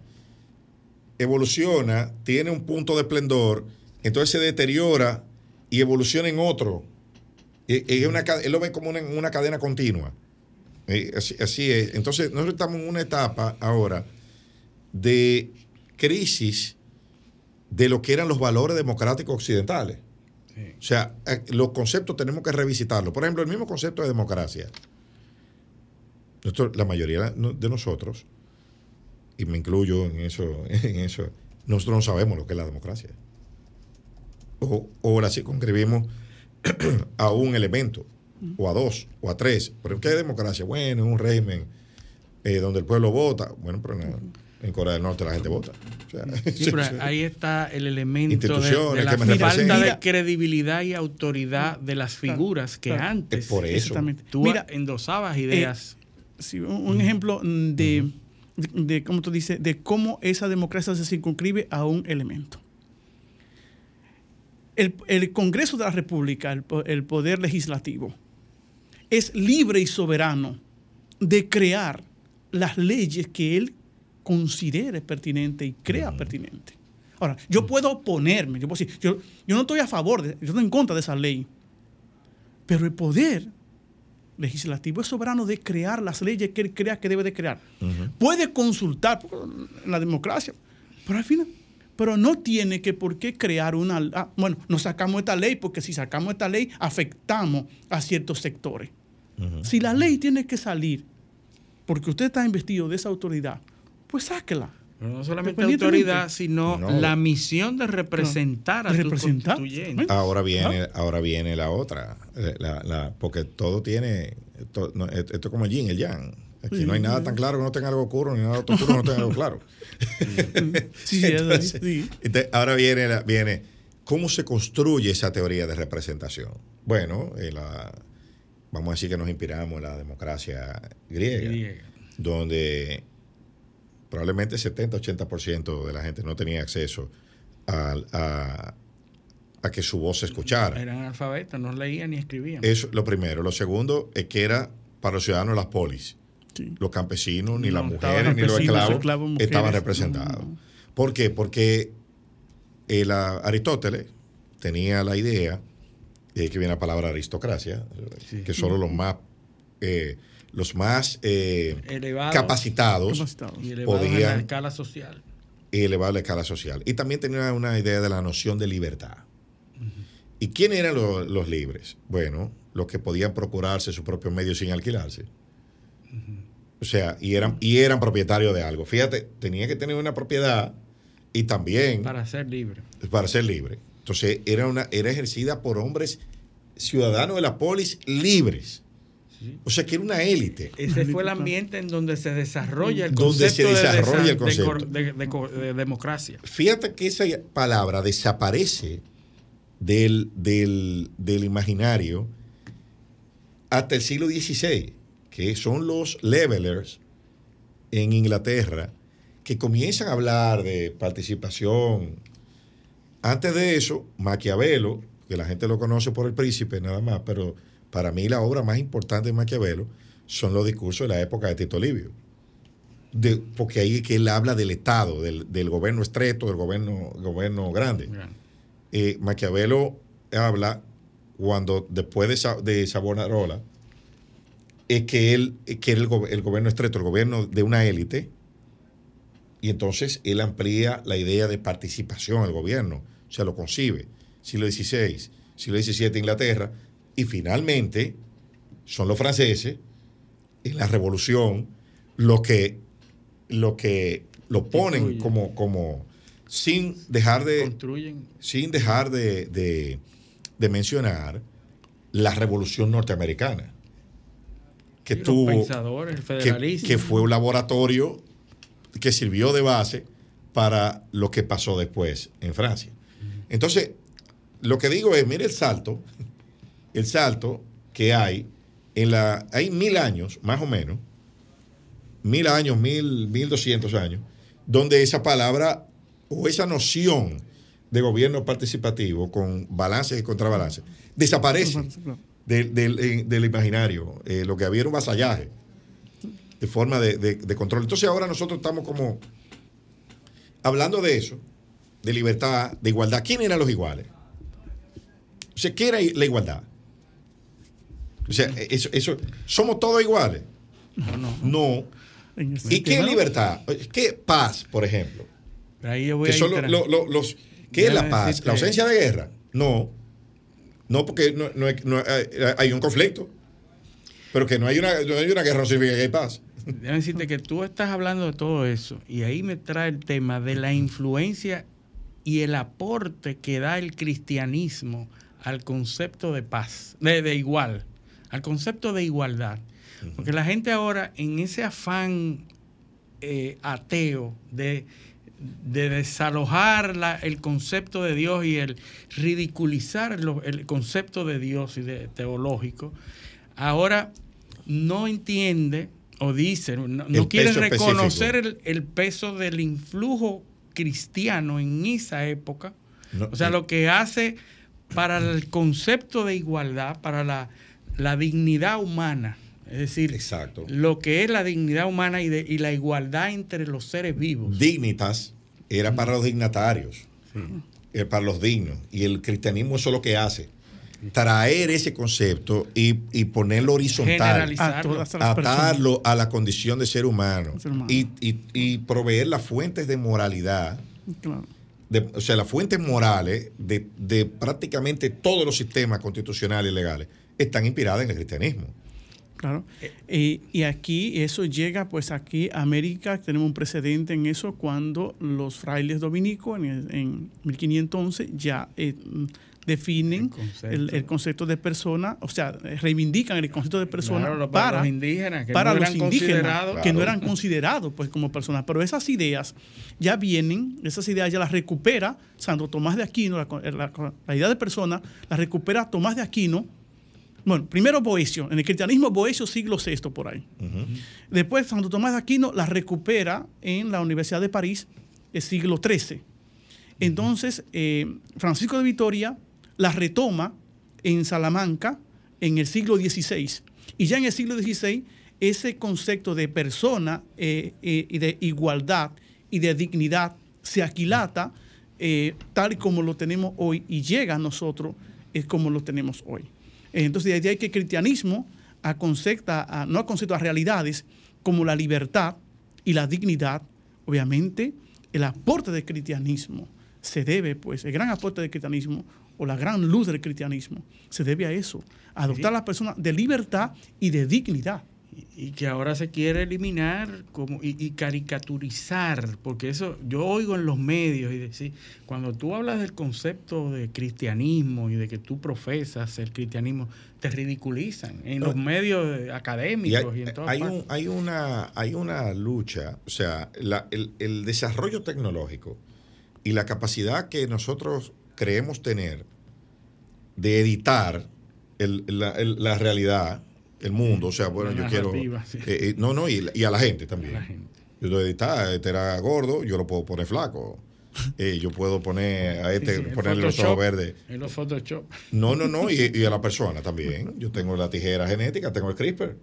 evoluciona, tiene un punto de esplendor, entonces se deteriora y evoluciona en otro. Y- una él lo ve como una, una cadena continua. Así, así es. Entonces, nosotros estamos en una etapa ahora de crisis de lo que eran los valores democráticos occidentales. O sea, eh, los conceptos tenemos que revisitarlos. Por ejemplo, el mismo concepto de democracia. Nosotros- la mayoría de nosotros, y me incluyo en eso, <laughs> en eso, nosotros no sabemos lo que es la democracia. O, o la circunscribimos a un elemento, o a dos, o a tres. ¿Pero qué es democracia? Bueno, es un régimen eh, donde el pueblo vota. Bueno, pero en, en Corea del Norte la gente vota. O sea, Sí, <laughs> pero ahí está el elemento de, la falta de credibilidad y autoridad de las figuras que claro. antes Es por eso. Tú Mira, endosabas ideas. sí, un, un ejemplo de, de, de, ¿cómo tú dices? De cómo esa democracia se circunscribe a un elemento. El, el Congreso de la República, el, el Poder Legislativo, es libre y soberano de crear las leyes que él considere pertinente y crea pertinente. Ahora, yo puedo oponerme, yo, puedo decir, yo, yo no estoy a favor, de, yo estoy en contra de esa ley, pero el poder legislativo es soberano de crear las leyes que él crea que debe de crear. Puede consultar la democracia, pero al final, pero no tiene que por qué crear una... Ah, bueno, nos sacamos esta ley porque si sacamos esta ley afectamos a ciertos sectores. Si la ley tiene que salir porque usted está investido de esa autoridad, pues sáquela. Pero no solamente autoridad, sino la misión de representar a representar. Ahora viene, ahora viene la otra, eh, la, porque todo tiene, esto, es como el yin, el yang. Aquí no hay nada tan claro que no tenga algo oscuro, ni nada oscuro que no tenga algo claro. <laughs> sí, sí. ahora viene, viene, ¿cómo se construye esa teoría de representación? Bueno, eh, la, vamos a decir que nos inspiramos en la democracia griega. donde probablemente 70-80% de la gente no tenía acceso a, que su voz se escuchara. Eran alfabetos, no leían ni escribían. Eso lo primero. Lo segundo es que era para los ciudadanos las polis. Los campesinos, ni las mujeres, ni los esclavos, estaban representados. ¿Por qué? Porque el, Aristóteles tenía la idea, de que viene la palabra aristocracia, que solo los más eh, los más eh, capacitados, podían la escala social. elevar la escala social. Y también tenía una idea de la noción de libertad. ¿Y quiénes eran los, libres? Bueno, los que podían procurarse su propio medio sin alquilarse. O sea, y eran, y eran propietarios de algo. Fíjate, tenía que tener una propiedad y también... Para ser libre. Para ser libre. Entonces, era, una, era ejercida por hombres ciudadanos de la polis libres. O sea que era una élite. Ese fue el ambiente en donde se desarrolla el concepto, de, democracia. Fíjate que esa palabra desaparece del, del, imaginario hasta el siglo XVI, que son los levelers en Inglaterra, que comienzan a hablar de participación. Antes de eso, Maquiavelo, que la gente lo conoce por el príncipe nada más, pero para mí la obra más importante de Maquiavelo son los discursos de la época de Tito Livio. porque ahí es que él habla del Estado, del, gobierno estrecho, del gobierno, gobierno grande. Eh, Maquiavelo habla cuando después de, de Savonarola, es que él que el, el gobierno estrecho, el gobierno de una élite, y entonces él amplía la idea de participación al gobierno, o sea, lo concibe. Siglo XVI, siglo XVII Inglaterra, y finalmente, son los franceses, en la revolución, lo que lo, que lo ponen como, como sin dejar de. Sin dejar de, mencionar la revolución norteamericana. Que tuvo. que, que fue un laboratorio que sirvió de base para lo que pasó después en Francia. Entonces, lo que digo es, mire el salto el salto que hay en la. Hay mil años, más o menos, mil años, mil, mil doscientos años, donde esa palabra o esa noción de gobierno participativo con balances y contrabalances desaparece del, imaginario. Eh, lo que había era un vasallaje de forma de, control. Entonces ahora nosotros estamos como hablando de eso, de libertad, de igualdad. ¿Quién eran los iguales? O sea, ¿qué era la igualdad? O sea, eso, eso, ¿somos todos iguales? No. no. no. ¿Y qué libertad? ¿Qué paz, por ejemplo? Ahí yo voy ¿Qué, los, ¿qué es la paz? ¿La ausencia de guerra? No. No, porque no, no, hay, un conflicto. Pero que no hay una, no hay una guerra que hay paz. Déjame decirte que tú estás hablando de todo eso y ahí me trae el tema de la influencia y el aporte que da el cristianismo al concepto de paz, de, de igual al concepto de igualdad. Porque la gente ahora, en ese afán eh, ateo de, desalojar el concepto de Dios y el ridiculizar el concepto de Dios y de teológico, ahora no entiende o dice, no, quiere reconocer el, peso del influjo cristiano en esa época. o sea, lo que hace para el concepto de igualdad, para la la dignidad humana, es decir, Exacto. lo que es la dignidad humana y, de, y la igualdad entre los seres vivos. Dignitas. era para los dignatarios, eh, para los dignos. Y el cristianismo eso es lo que hace. Traer ese concepto y, ponerlo horizontal, atarlo a la condición de ser humano, Y, proveer las fuentes de moralidad, o sea, las fuentes morales de, de prácticamente todos los sistemas constitucionales y legales están inspiradas en el cristianismo. Claro. y aquí eso llega, pues aquí América, tenemos un precedente en eso cuando los frailes dominicos en, en 1511 ya eh, definen el concepto. de persona, o sea, reivindican el concepto de persona para, los indígenas, que para no los indígenas que no eran considerados pues como personas. Pero esas ideas ya vienen, esas ideas ya las recupera Santo Tomás de Aquino, la, la idea de persona la recupera Tomás de Aquino bueno, primero Boesio, en el cristianismo Boesio siglo VI por ahí. Después Santo Tomás de Aquino la recupera en la Universidad de París, el siglo XIII. Entonces, eh, Francisco de Vitoria la retoma en Salamanca en el siglo XVI. Y ya en el siglo XVI, ese concepto de persona eh, eh, y de igualdad y de dignidad se aquilata tal y como lo tenemos hoy y llega a nosotros como lo tenemos hoy. Entonces, de ahí hay que el cristianismo aconcepta, no aconcepta a realidades como la libertad y la dignidad, obviamente, el aporte del cristianismo se debe, pues, el gran aporte del cristianismo o la gran luz del cristianismo se debe a eso, a adoptar a la persona de libertad y de dignidad y que ahora se quiere eliminar como, y, caricaturizar, porque eso yo oigo en los medios y decir, cuando tú hablas del concepto de cristianismo y de que tú profesas el cristianismo, te ridiculizan en los medios académicos y, en todas hay, hay, una, hay una lucha, o sea, el, desarrollo tecnológico y la capacidad que nosotros creemos tener de editar la realidad el mundo. O sea, bueno, yo quiero. Eh, eh, no, no, y, a la gente también. Yo lo edita, este era gordo, yo lo puedo poner flaco. <laughs> Eh, yo puedo poner a este, ponerle los ojos verdes. En los Photoshop. No, no, no, y, a la <laughs> persona también. Yo tengo la tijera genética, tengo el CRISPR.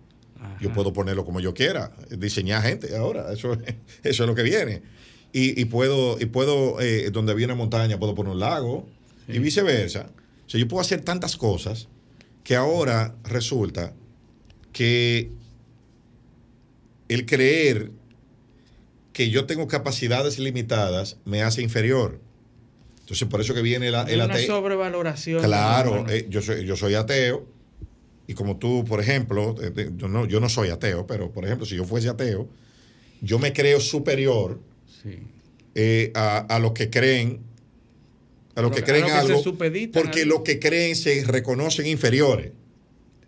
Yo puedo ponerlo como yo quiera, diseñar gente ahora, eso, <laughs> eso es lo que viene. Y, puedo, y puedo donde viene montaña, puedo poner un lago y viceversa. O sea, yo puedo hacer tantas cosas que ahora resulta que el creer que yo tengo capacidades limitadas me hace inferior. Entonces, por eso que viene el, el Una sobrevaloración. Claro, eh, yo, soy, yo soy ateo. Y como tú, por ejemplo, eh, yo, no, yo no soy ateo, pero por ejemplo, si yo fuese ateo, yo me creo superior eh, a, a, los que creen, a los que, creen algo, porque los que creen se reconocen inferiores.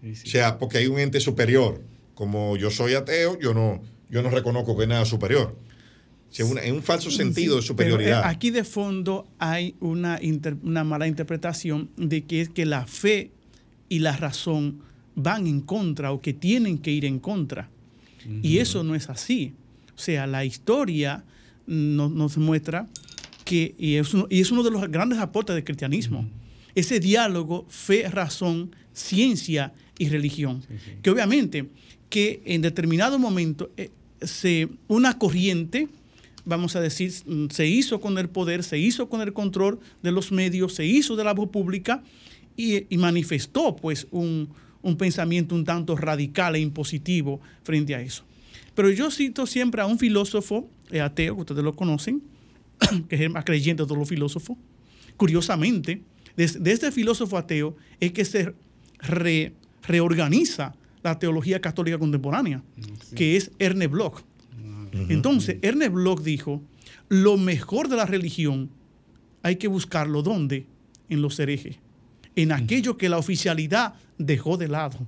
O sea, porque hay un ente superior. Como yo soy ateo, yo no, yo no reconozco que hay nada superior. Es un falso sentido de superioridad. Eh, aquí de fondo hay una, una mala interpretación de que es que la fe y la razón van en contra o que tienen que ir en contra. Y eso no es así. O sea, la historia nos, muestra que, y es, uno, y es, uno, de los grandes aportes del cristianismo, ese diálogo fe-razón, ciencia y religión. Que obviamente que en determinado momento eh, se, una corriente, vamos a decir, mm, se hizo con el poder, se hizo con el control de los medios, se hizo de la voz pública y, manifestó pues un, pensamiento un tanto radical e impositivo frente a eso. Pero yo cito siempre a un filósofo eh, ateo, que ustedes lo conocen, <clears throat> que es el más creyente de todos los filósofos. Curiosamente, de, de este filósofo ateo es que se re, reorganiza la teología católica contemporánea, que es Ernest Bloch. Entonces, Ernest Bloch dijo, lo mejor de la religión hay que buscarlo ¿dónde? En los herejes, en aquello que la oficialidad dejó de lado.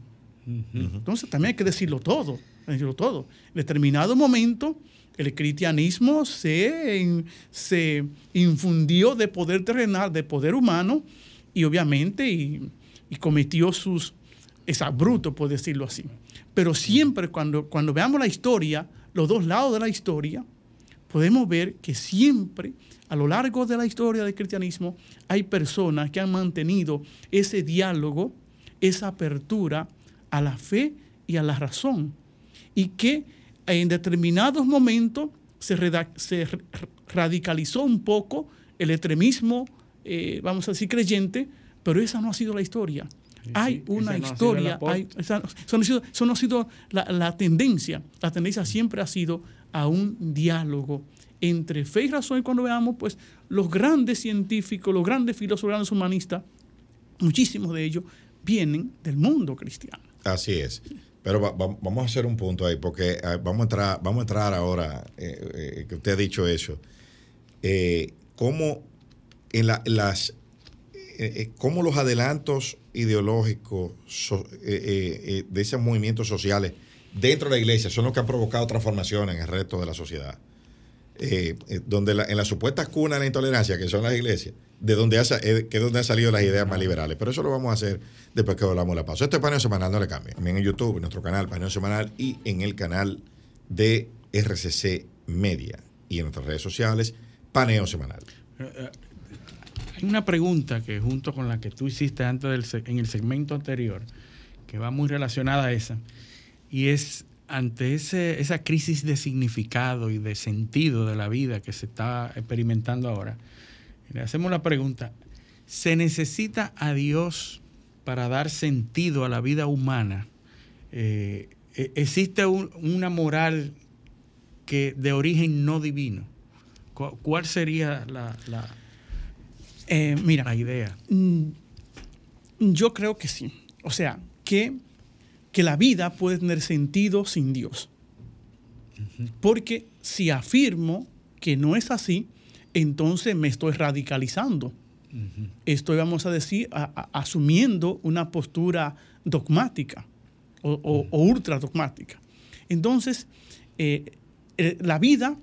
Entonces, también hay que decirlo todo, decirlo todo. En determinado momento, el cristianismo se, se infundió de poder terrenal, de poder humano, y obviamente y cometió sus es bruto, por decirlo así. Pero siempre cuando, cuando veamos la historia, los dos lados de la historia, podemos ver que siempre a lo largo de la historia del cristianismo hay personas que han mantenido ese diálogo, esa apertura a la fe y a la razón. Y que en determinados momentos se, radicalizó un poco el extremismo, eh, vamos a decir, creyente, pero esa no ha sido la historia. hay una historia, esa, no ha sido, la, tendencia. La tendencia siempre ha sido a un diálogo entre fe y razón. Y cuando veamos, pues, los grandes científicos, los grandes filósofos, los grandes humanistas, muchísimos de ellos vienen del mundo cristiano. Así es. Pero vamos a hacer un punto ahí, porque ah, vamos a entrar, vamos a entrar ahora, eh, eh, que usted ha dicho eso. Eh, ¿Cómo en las cómo los adelantos ideológicos de esos movimientos sociales dentro de la iglesia son los que han provocado transformaciones en el resto de la sociedad? Donde en las supuestas cunas de la intolerancia, que son las iglesias, de donde ha, que es donde han salido las ideas más liberales. Pero eso lo vamos a hacer después que volvamos la pausa. Esto es Paneo Semanal, no le cambie. También en YouTube, en nuestro canal Paneo Semanal y en el canal de RCC Media y en nuestras redes sociales, Paneo Semanal. Eh, eh, hay una pregunta que junto con la que tú hiciste antes del, en el segmento anterior, que va muy relacionada a esa, y es ante ese, esa crisis de significado y de sentido de la vida que se está experimentando ahora, le hacemos la pregunta, ¿se necesita a Dios para dar sentido a la vida humana? Eh, e, ¿Existe una moral que de origen no divino? ¿Cuál sería la, la, eh, mira, la idea? Mm, yo creo que sí. O sea, que, que la vida puede tener sentido sin Dios. Porque si afirmo que no es así, entonces me estoy radicalizando. Estoy, vamos a decir, asumiendo una postura dogmática o, ultra dogmática. Entonces, eh, eh, la vida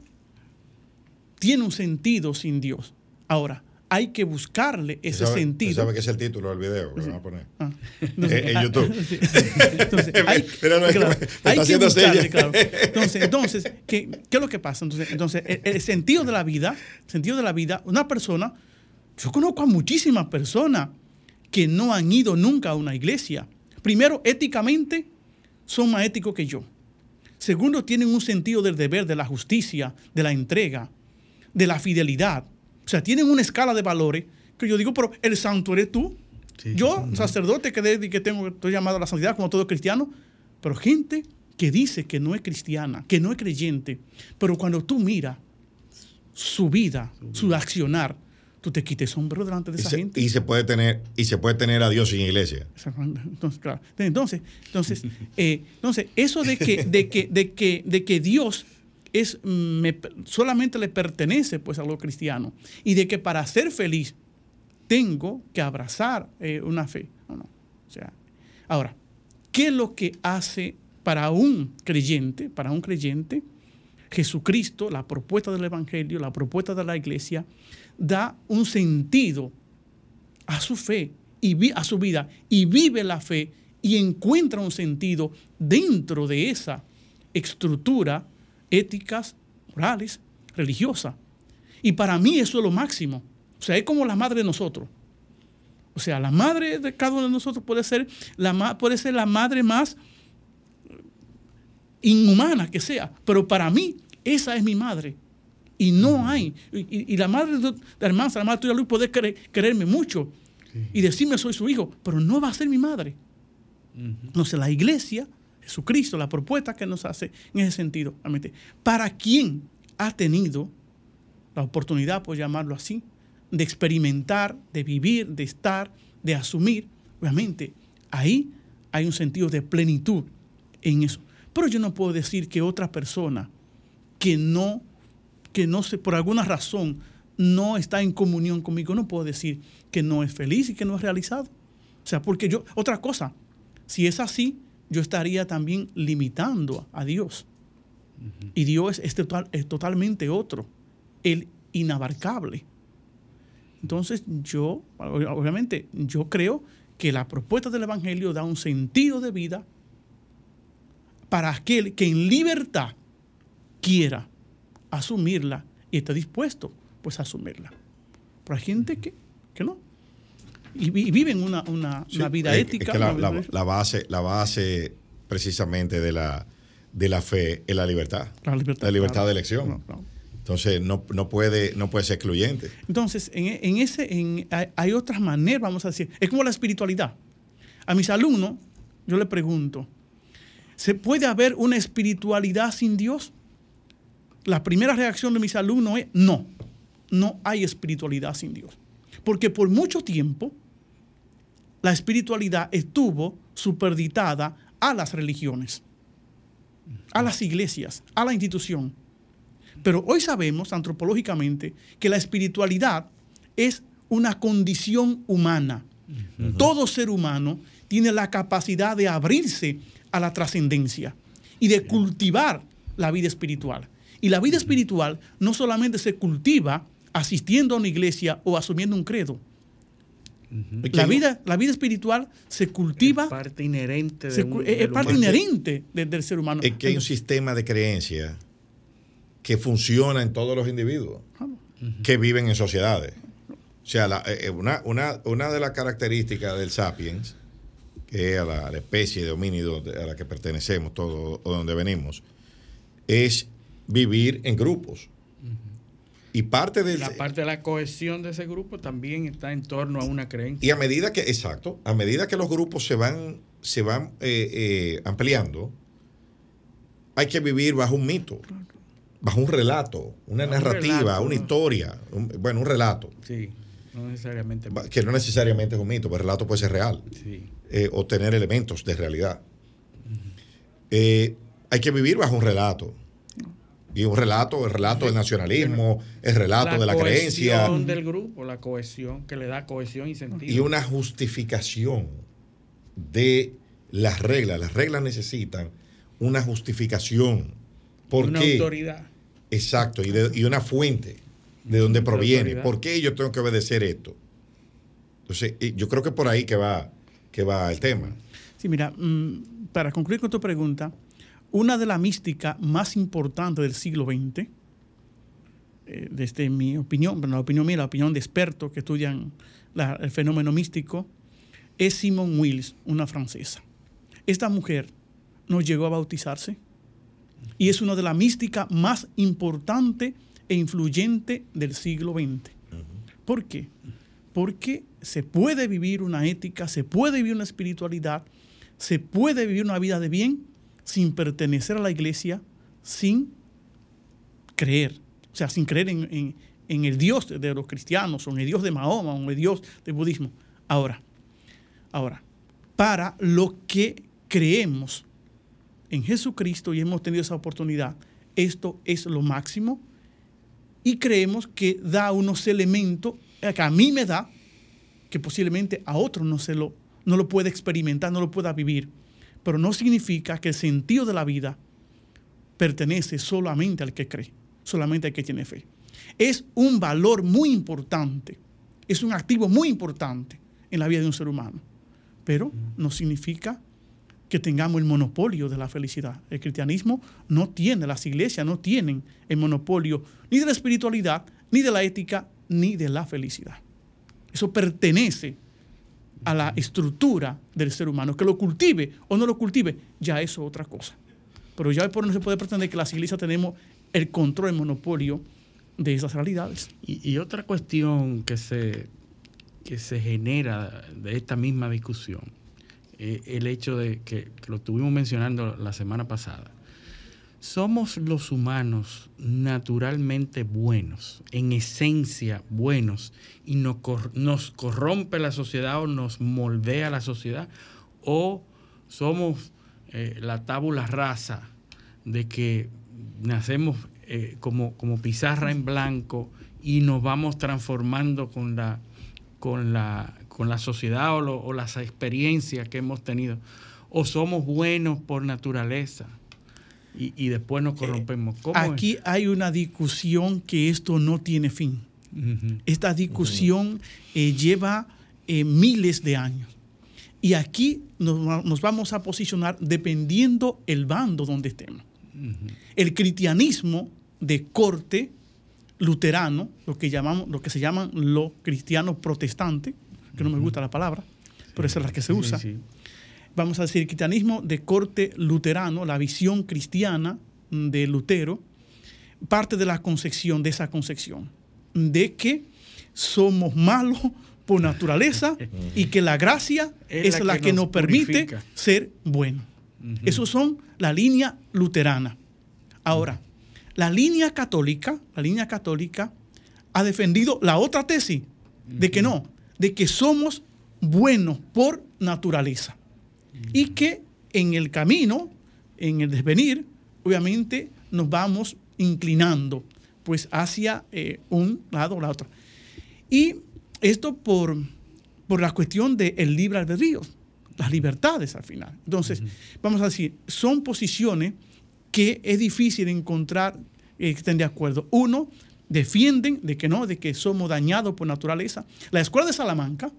tiene un sentido sin Dios. Ahora, hay que buscarle ese sentido. ¿Sabe qué es el título del video que a poner? Ah, en YouTube. <laughs> Entonces, <laughs> hay, que buscarle, claro. <laughs> Entonces, entonces ¿qué, ¿qué, es lo que pasa? Entonces, entonces el, sentido de la vida, sentido de la vida, una persona, yo conozco a muchísimas personas que no han ido nunca a una iglesia. Primero, éticamente, son más éticos que yo. Segundo, tienen un sentido del deber, de la justicia, de la entrega, de la fidelidad o sea, tienen una escala de valores que yo digo, pero el santo eres tú. yo, sacerdote, que, que tengo, estoy llamado a la santidad como todo cristiano, pero gente que dice que no es cristiana, que no es creyente, pero cuando tú miras su vida, su, accionar, tú te quites sombrero delante de esa gente. Y se puede tener, y se puede tener a Dios sin iglesia. Entonces, claro. Entonces, entonces, eh, entonces eso de que, de que, de que, de que Dios es, solamente le pertenece pues a lo cristiano y de que para ser feliz tengo que abrazar eh, una fe. O sea, ahora, ¿qué es lo que hace para un creyente, para un creyente? Jesucristo, la propuesta del Evangelio, la propuesta de la iglesia, da un sentido a su fe y a su vida y vive la fe y encuentra un sentido dentro de esa estructura éticas, morales, religiosas. Y para mí eso es lo máximo. O sea, es como la madre de nosotros. O sea, la madre de cada uno de nosotros puede ser la, puede ser la madre más inhumana que sea, pero para mí esa es mi madre. Y no hay. Y, la madre de la hermana, la madre tuya Luis puede quererme mucho y decirme soy su hijo, pero no va a ser mi madre. No sé, la iglesia Jesucristo, la propuesta que nos hace en ese sentido. ¿Para quién ha tenido la oportunidad, por llamarlo así, de experimentar, de vivir, de estar, de asumir? Obviamente, ahí hay un sentido de plenitud en eso. Pero yo no puedo decir que otra persona que no, que no se, por alguna razón no está en comunión conmigo, no puedo decir que no es feliz y que no es realizado. O sea, porque yo, otra cosa, si es así, yo estaría también limitando a Dios. Y Dios es, es totalmente otro, el inabarcable. Entonces yo, obviamente, yo creo que la propuesta del Evangelio da un sentido de vida para aquel que en libertad quiera asumirla y esté dispuesto pues a asumirla. Pero hay gente que, que no y, viven una, una, vida ética. la, base, la base precisamente de la, de la fe es la libertad. La libertad, de elección. Entonces no, puede, no puede ser excluyente. Entonces, en, ese, en, hay, otras maneras, vamos a decir. Es como la espiritualidad. A mis alumnos, yo le pregunto, ¿se puede haber una espiritualidad sin Dios? La primera reacción de mis alumnos es no, no hay espiritualidad sin Dios. Porque por mucho tiempo la espiritualidad estuvo superditada a las religiones, a las iglesias, a la institución. Pero hoy sabemos antropológicamente que la espiritualidad es una condición humana. Todo ser humano tiene la capacidad de abrirse a la trascendencia y de cultivar la vida espiritual. Y la vida espiritual no solamente se cultiva asistiendo a una iglesia o asumiendo un credo. La vida, la vida espiritual se cultiva. Es parte inherente, es parte inherente del ser humano. Es que hay un sistema de creencias que funciona en todos los individuos que viven en sociedades. O sea, eh, eh, una, una, de las características del sapiens, que es a la, especie de homínido a la que pertenecemos todos o donde venimos, es vivir en grupos. Y parte de la parte de la cohesión de ese grupo también está en torno a una creencia. Y a medida que, exacto, a medida que los grupos se van, se van eh, ampliando, hay que vivir bajo un mito bajo un relato, una narrativa, una historia, bueno, un relato. Sí, no necesariamente. Que no necesariamente es un mito, pero el relato puede ser real. Sí. Eh, o tener elementos de realidad. Eh, hay que vivir bajo un relato. Y un relato, el relato del nacionalismo, el relato de la creencia. La cohesión del grupo, la cohesión que le da cohesión y sentido. Y una justificación de las reglas. Las reglas necesitan una justificación. ¿Por una autoridad. Exacto, y, una fuente de donde proviene. ¿Por qué yo tengo que obedecer esto? Entonces, yo creo que por ahí que va, que va el tema. Sí, mira, mm, para concluir con tu pregunta, una de las místicas más importantes del siglo XX, eh, desde mi opinión, bueno, la opinión mía, la opinión de expertos que estudian el fenómeno místico, es Simone Wills, una francesa. Esta mujer no llegó a bautizarse, y es una de las místicas más importantes e influyentes del siglo XX. ¿Por qué? Porque se puede vivir una ética, se puede vivir una espiritualidad, se puede vivir una vida de bien sin pertenecer a la iglesia, sin creer, o sea, sin creer en, el Dios de los cristianos, o en el Dios de Mahoma, o en el Dios del budismo. Ahora, ahora, para lo que creemos en Jesucristo y hemos tenido esa oportunidad, esto es lo máximo y creemos que da unos elementos que a mí me da, que posiblemente a otro no, se lo, no lo puede experimentar, no lo pueda vivir, pero no significa que el sentido de la vida pertenece solamente al que cree, solamente al que tiene fe. Es un valor muy importante, es un activo muy importante en la vida de un ser humano, pero no significa que tengamos el monopolio de la felicidad. El cristianismo no tiene, las iglesias no tienen el monopolio ni de la espiritualidad, ni de la ética, ni de la felicidad. Eso pertenece a la estructura del ser humano. Que lo cultive o no lo cultive, ya eso es otra cosa. Pero ya por no se puede pretender que las iglesias tenemos el control, el monopolio de esas realidades. Y, otra cuestión que se, que se genera de esta misma discusión el hecho de que, lo estuvimos mencionando la semana pasada. Somos los humanos naturalmente buenos, en esencia buenos, y nos, nos corrompe la sociedad o nos moldea la sociedad, o somos eh, la tábula rasa de que nacemos eh, como, como pizarra en blanco y nos vamos transformando con la, con la, con la sociedad o, las experiencias que hemos tenido, o somos buenos por naturaleza y, después nos corrompemos. Aquí hay una discusión que esto no tiene fin. Esta discusión eh, lleva eh, miles de años. Y aquí nos, vamos a posicionar dependiendo el bando donde estemos. El cristianismo de corte luterano, lo que, llamamos, lo que se llaman los cristianos protestantes, que no me gusta la palabra, pero esa es la que se usa. Vamos a decir, cristianismo de corte luterano, la visión cristiana de Lutero, parte de la concepción, de esa concepción, de que somos malos por naturaleza y que la gracia <laughs> es, la, que, nos, permite ser buenos. Esos son la línea luterana. Ahora, la línea católica, la línea católica ha defendido la otra tesis de que no, de que somos buenos por naturaleza y que en el camino, en el desvenir, obviamente nos vamos inclinando pues hacia eh, un lado o la otra. Y esto por, por la cuestión del libre albedrío, las libertades al final. Entonces, vamos a decir, son posiciones que es difícil encontrar eh, que estén de acuerdo. Uno, defienden de que no, de que somos dañados por naturaleza. La escuela de Salamanca,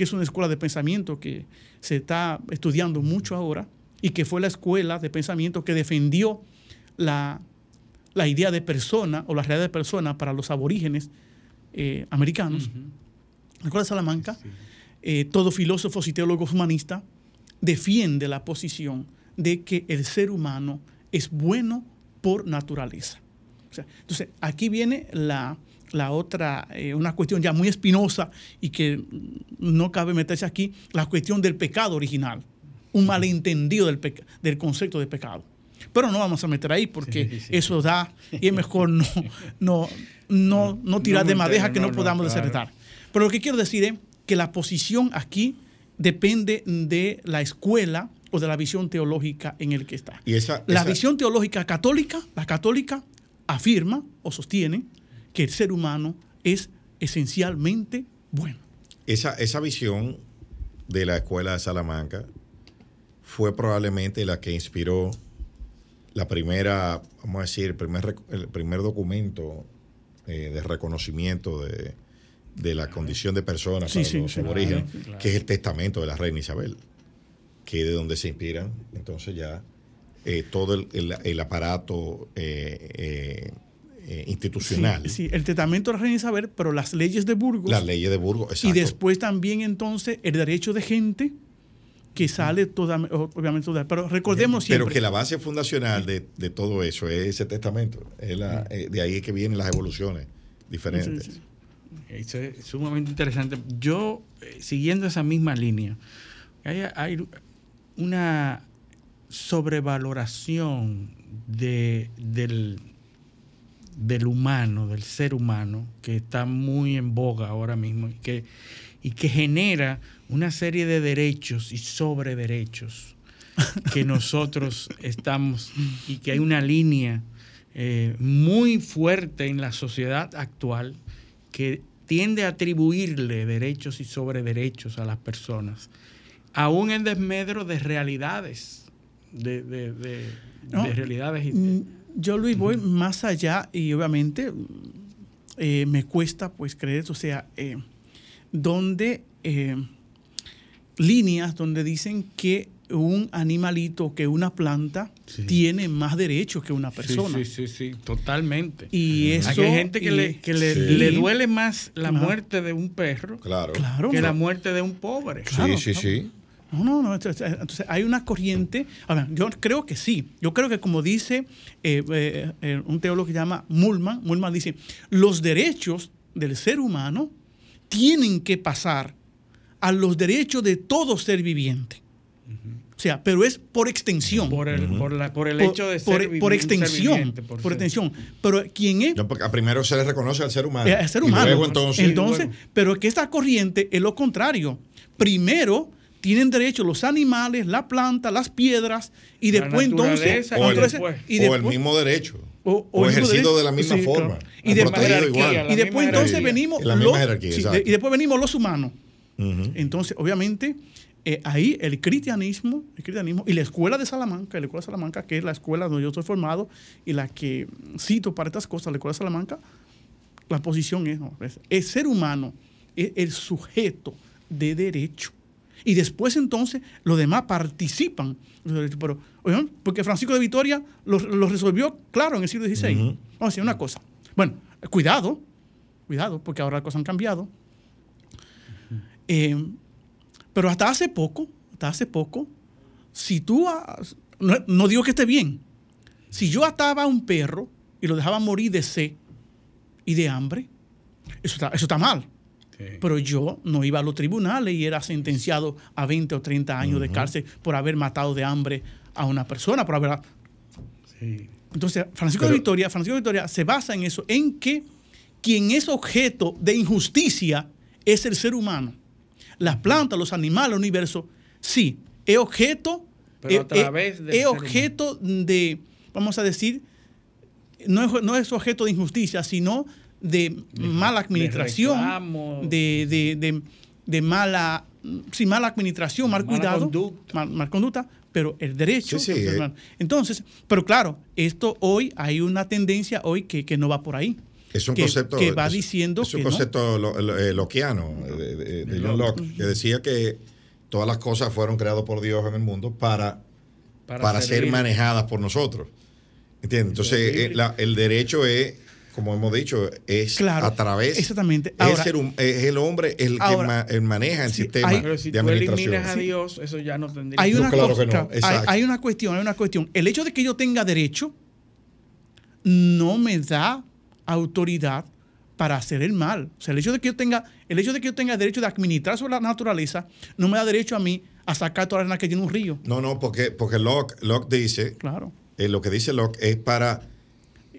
que es una escuela de pensamiento que se está estudiando mucho ahora y que fue la escuela de pensamiento que defendió la, idea de persona o la realidad de persona para los aborígenes eh, americanos. La escuela de Salamanca, eh, todo filósofos y teólogos humanistas defiende la posición de que el ser humano es bueno por naturaleza. entonces, aquí viene la, otra, eh, una cuestión ya muy espinosa y que no cabe meterse aquí, la cuestión del pecado original, un malentendido del, del concepto de pecado. Pero no vamos a meter ahí porque eso da y es mejor no, no, no, no tirar de madeja que no, podamos claro. Pero lo que quiero decir es que la posición aquí depende de la escuela o de la visión teológica en el que está. ¿Y esa, la visión teológica católica, la católica, afirma o sostiene que el ser humano es esencialmente bueno. Esa, esa visión de la escuela de Salamanca fue probablemente la que inspiró la primera, vamos a decir, el primer, el primer documento eh, de reconocimiento de, de, la condición de persona para los aborígenes, que es el testamento de la reina Isabel que de donde se inspiran entonces ya eh, todo el, aparato eh, eh, institucional. Sí, el testamento de la reina Isabel, pero las leyes de Burgos. Las leyes de Burgos, exacto. Y después también entonces el derecho de gente que sale toda, obviamente toda, pero recordemos siempre. Pero que la base fundacional de, todo eso es ese testamento. Es la, de ahí es que vienen las evoluciones diferentes. Eso es sumamente interesante. Yo, siguiendo esa misma línea, hay, hay una sobrevaloración de, del, del, humano, del ser humano, que está muy en boga ahora mismo y que, y que genera una serie de derechos y sobre derechos que <laughs> nosotros estamos y que hay una línea eh, muy fuerte en la sociedad actual que tiende a atribuirle derechos y sobre derechos a las personas aún en desmedro de realidades, de, realidades. Yo, Luis, voy más allá y obviamente eh, me cuesta pues creer, o sea, eh, donde eh, líneas donde dicen que un animalito, que una planta tiene más derechos que una persona. Sí, sí, sí, totalmente. Y eso, hay gente que, le, duele más la muerte de un perro claro. que la muerte de un pobre. sí, sí, sí. No, no, no. Entonces hay una corriente. A ver, yo creo que sí. Yo creo que como dice eh, eh, eh, un teólogo que se llama Mullman, Mullman dice, los derechos del ser humano tienen que pasar a los derechos de todo ser viviente. O sea, pero es por extensión. Por el, por el hecho de ser por, por extensión. por, extensión. Pero ¿quién es? a primero se le reconoce al ser humano. Al ser humano. entonces. entonces pero que esta corriente es lo contrario. Primero tienen derecho los animales, la planta, las piedras, y después entonces... O, el, mismo derecho. O, ejercido de la misma forma. Y, después, y después entonces venimos los, y después venimos los humanos. Entonces, obviamente, eh, ahí el cristianismo, el cristianismo y la escuela de Salamanca, la escuela de Salamanca, que es la escuela donde yo estoy formado y la que cito para estas cosas, la escuela de Salamanca, la posición es, no, es el ser humano es el sujeto de derecho y después entonces los demás participan. Pero, porque Francisco de Vitoria lo, resolvió claro en el siglo XVI. Vamos a decir una cosa. Bueno, cuidado, cuidado, porque ahora las cosas han cambiado. Eh, pero hasta hace poco, hasta hace poco, si tú, no, digo que esté bien, si yo ataba a un perro y lo dejaban morir de sed y de hambre, eso está, eso está mal. Pero yo no iba a los tribunales y era sentenciado a 20 o 30 años de cárcel por haber matado de hambre a una persona, por haber... Entonces, Francisco de Victoria, Francisco de Victoria se basa en eso, en que quien es objeto de injusticia es el ser humano. Las plantas, los animales, el universo, sí, es objeto, Pero a través es, objeto de, vamos a decir, no es, no es objeto de injusticia, sino de, mala administración, de, de, mala, sin mala administración, mal cuidado, conducta. Mal, conducta, pero el derecho. Eh. Entonces, pero claro, esto hoy hay una tendencia hoy que, que no va por ahí. Es un que, concepto. Que va diciendo. Es un concepto eh, loquiano de, John Locke, que decía que todas las cosas fueron creadas por Dios en el mundo para, para, ser manejadas por nosotros. ¿Entiendes? Entonces, eh, el derecho es como hemos dicho, es a través. Exactamente. es, el, hombre el que maneja el sistema hay, pero si tú eliminas a Dios, eso ya no tendría. Hay una, hay, una cuestión, hay una cuestión. El hecho de que yo tenga derecho no me da autoridad para hacer el mal. O sea, el hecho de que yo tenga, el hecho de que yo tenga derecho de administrar sobre la naturaleza no me da derecho a mí a sacar toda la arena que tiene un río. No, no, porque, porque Locke, Locke dice, claro. Eh, lo que dice Locke es para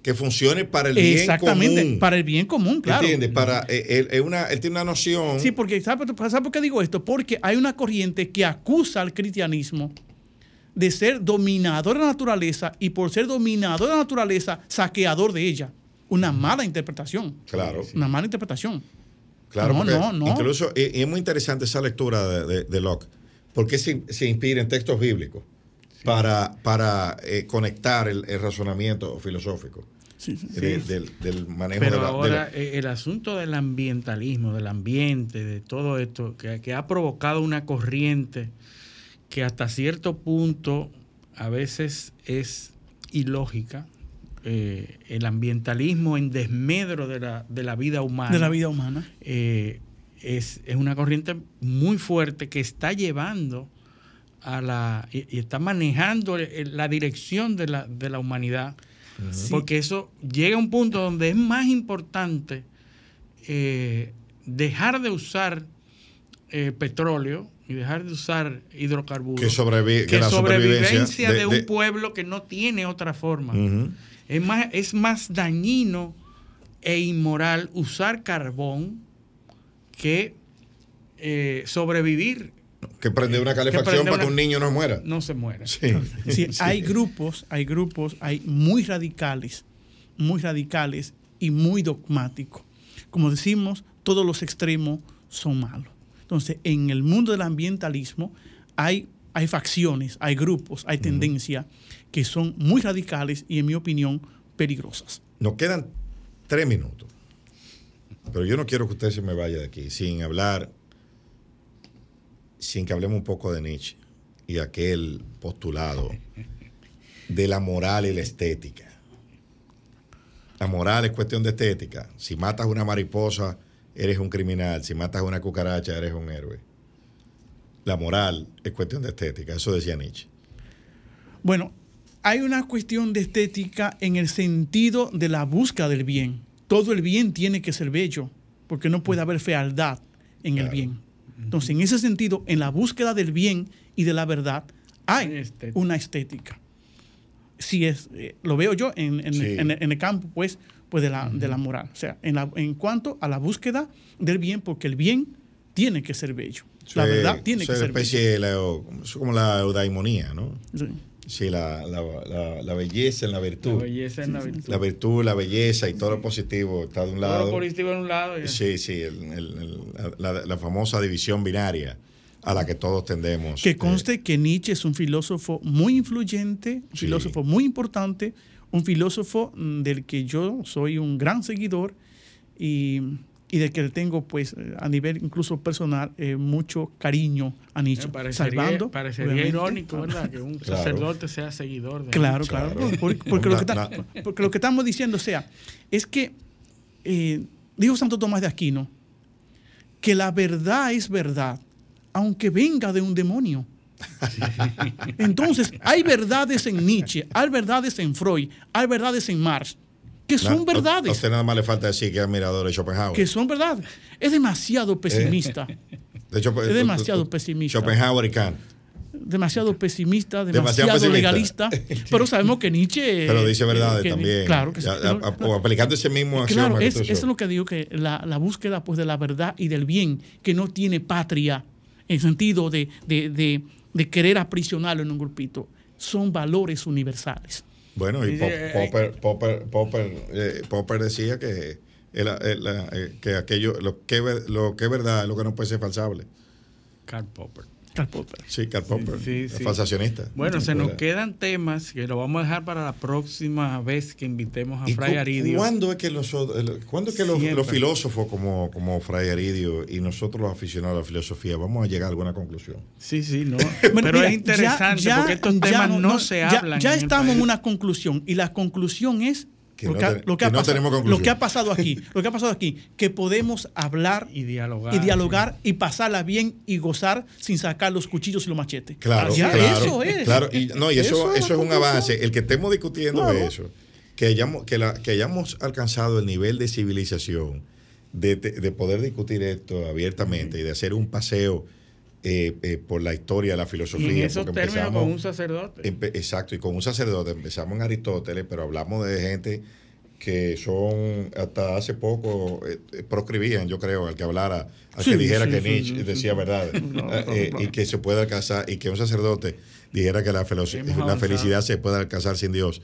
que funcione para el bien común. Exactamente, para el bien común, claro. ¿Entiendes? Para, eh, él, una, él tiene una noción. Sí, porque ¿sabes por qué digo esto? Porque hay una corriente que acusa al cristianismo de ser dominador de la naturaleza y por ser dominador de la naturaleza, saqueador de ella. Una mala interpretación. Claro. Una mala interpretación. Claro, no, no, no. Incluso, y, es muy interesante esa lectura de, Locke, porque se, se inspira en textos bíblicos para, para eh, conectar el, razonamiento filosófico. del, manejo Pero de la, ahora eh, el asunto del ambientalismo, del ambiente, de todo esto, que, ha provocado una corriente que hasta cierto punto a veces es ilógica, eh, el ambientalismo en desmedro de la, de la, vida humana. De la vida humana. es, es, una corriente muy fuerte que está llevando a la y, está manejando la dirección de la, de la humanidad. Porque eso llega a un punto donde es más importante eh, dejar de usar eh, petróleo y dejar de usar hidrocarburos que, que, la sobrevivencia de, un pueblo que no tiene otra forma. es, más, es más dañino e inmoral usar carbón que eh, sobrevivir que prende una calefacción para que un niño no muera. No se muera. Sí. Hay grupos, hay grupos, hay muy radicales, muy radicales y muy dogmáticos. Como decimos, todos los extremos son malos. Entonces, en el mundo del ambientalismo hay, hay facciones, hay grupos, hay tendencias que son muy radicales y, en mi opinión, peligrosas. Nos quedan tres minutos. Pero yo no quiero que usted se me vaya de aquí sin hablar sin que hablemos un poco de Nietzsche y aquel postulado de la moral y la estética. La moral es cuestión de estética. Si matas una mariposa, eres un criminal. Si matas una cucaracha, eres un héroe. La moral es cuestión de estética. Eso decía Nietzsche. Bueno, hay una cuestión de estética en el sentido de la búsqueda del bien. Todo el bien tiene que ser bello, porque no puede haber fealdad en el bien. Entonces, en ese sentido, en la búsqueda del bien y de la verdad, hay una estética. Si es, eh, lo veo yo en, el campo, pues, pues de, la, de la moral. O sea, en, en cuanto a la búsqueda del bien, porque el bien tiene que ser bello. La verdad tiene que ser especie bello. es como la eudaimonía, ¿no? Sí. Sí, la, belleza en la virtud. La belleza en la virtud. La virtud, la belleza y todo lo positivo está de un lado. Todo lo positivo en un lado. Sí, sí, la, famosa división binaria a la que todos tendemos. Que conste que Nietzsche es un filósofo muy influyente, un filósofo muy importante, un filósofo mm, del que yo soy un gran seguidor y y de que le tengo, pues, a nivel incluso personal, eh, mucho cariño a Nietzsche. parecería, salvando, parecería irónico, ¿verdad? Que un sacerdote sea seguidor de Claro, claro. Porque, lo que porque, lo que estamos diciendo, o sea, es que, eh, dijo Santo Tomás de Aquino, que la verdad es verdad, aunque venga de un demonio. Entonces, hay verdades en Nietzsche, hay verdades en Freud, hay verdades en Marx, que son verdades. A usted nada más le falta decir que es admirador de Schopenhauer. Que son verdades. Es demasiado pesimista. De hecho, es demasiado pesimista. Schopenhauer y Kant. Demasiado pesimista, demasiado, demasiado legalista. <laughs> pero sabemos que Nietzsche. Pero dice verdades también. Claro que sí. O aplicando ese mismo Claro, es, eso es lo que digo, que la, la, búsqueda pues, de la verdad y del bien, que no tiene patria, en sentido de, de, de, de querer aprisionarlo en un grupito, son valores universales. Bueno, y Popper, Popper, Popper, eh, Popper decía que, el, el, el, que aquello, lo que, lo que es verdad es lo que no puede ser falsable. Karl Popper. Karl Popper. Sí, Karl Popper. Sí, sí, falsacionista. Bueno, se nos quedan temas que lo vamos a dejar para la próxima vez que invitemos a Fray Aridio. ¿Cuándo es que, los, ¿cuándo es que los, los, filósofos como, como Fray Aridio y nosotros los aficionados a la filosofía vamos a llegar a alguna conclusión? Sí, sí, no. <laughs> Pero Mira, es interesante ya, ya, porque estos temas no, no, se hablan. Ya, estamos en una conclusión y la conclusión es que lo, que, no, lo, que que no pasado, lo, que ha pasado aquí, lo que ha pasado aquí, que podemos hablar y dialogar y, dialogar sí. y pasarla bien y gozar sin sacar los cuchillos y los machetes. Claro, ya, claro, eso es. Claro, y, no, y eso, eso, eso es un avance. El que estemos discutiendo claro. de eso, que hayamos, que, la, que hayamos alcanzado el nivel de civilización de, de, de poder discutir esto abiertamente y de hacer un paseo eh, eh, por la historia la filosofía. Y en esos términos con un sacerdote. Exacto, y con un sacerdote. Empezamos en Aristóteles, pero hablamos de gente que son, hasta hace poco, eh, proscribían, yo creo, al que hablara, al sí, que dijera sí, que sí, Nietzsche decía verdad, <laughs> no, y que se puede alcanzar, y que un sacerdote dijera que la, la felicidad se puede alcanzar sin Dios.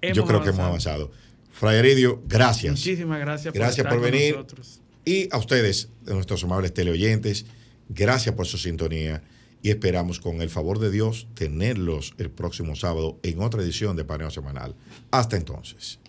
Hemos yo creo avanzado. que hemos avanzado. Fray Aridio, gracias. Muchísimas gracias por, gracias por venir. Y a ustedes, nuestros amables teleoyentes, Gracias por su sintonía y esperamos con el favor de Dios tenerlos el próximo sábado en otra edición de Paneo Semanal. Hasta entonces.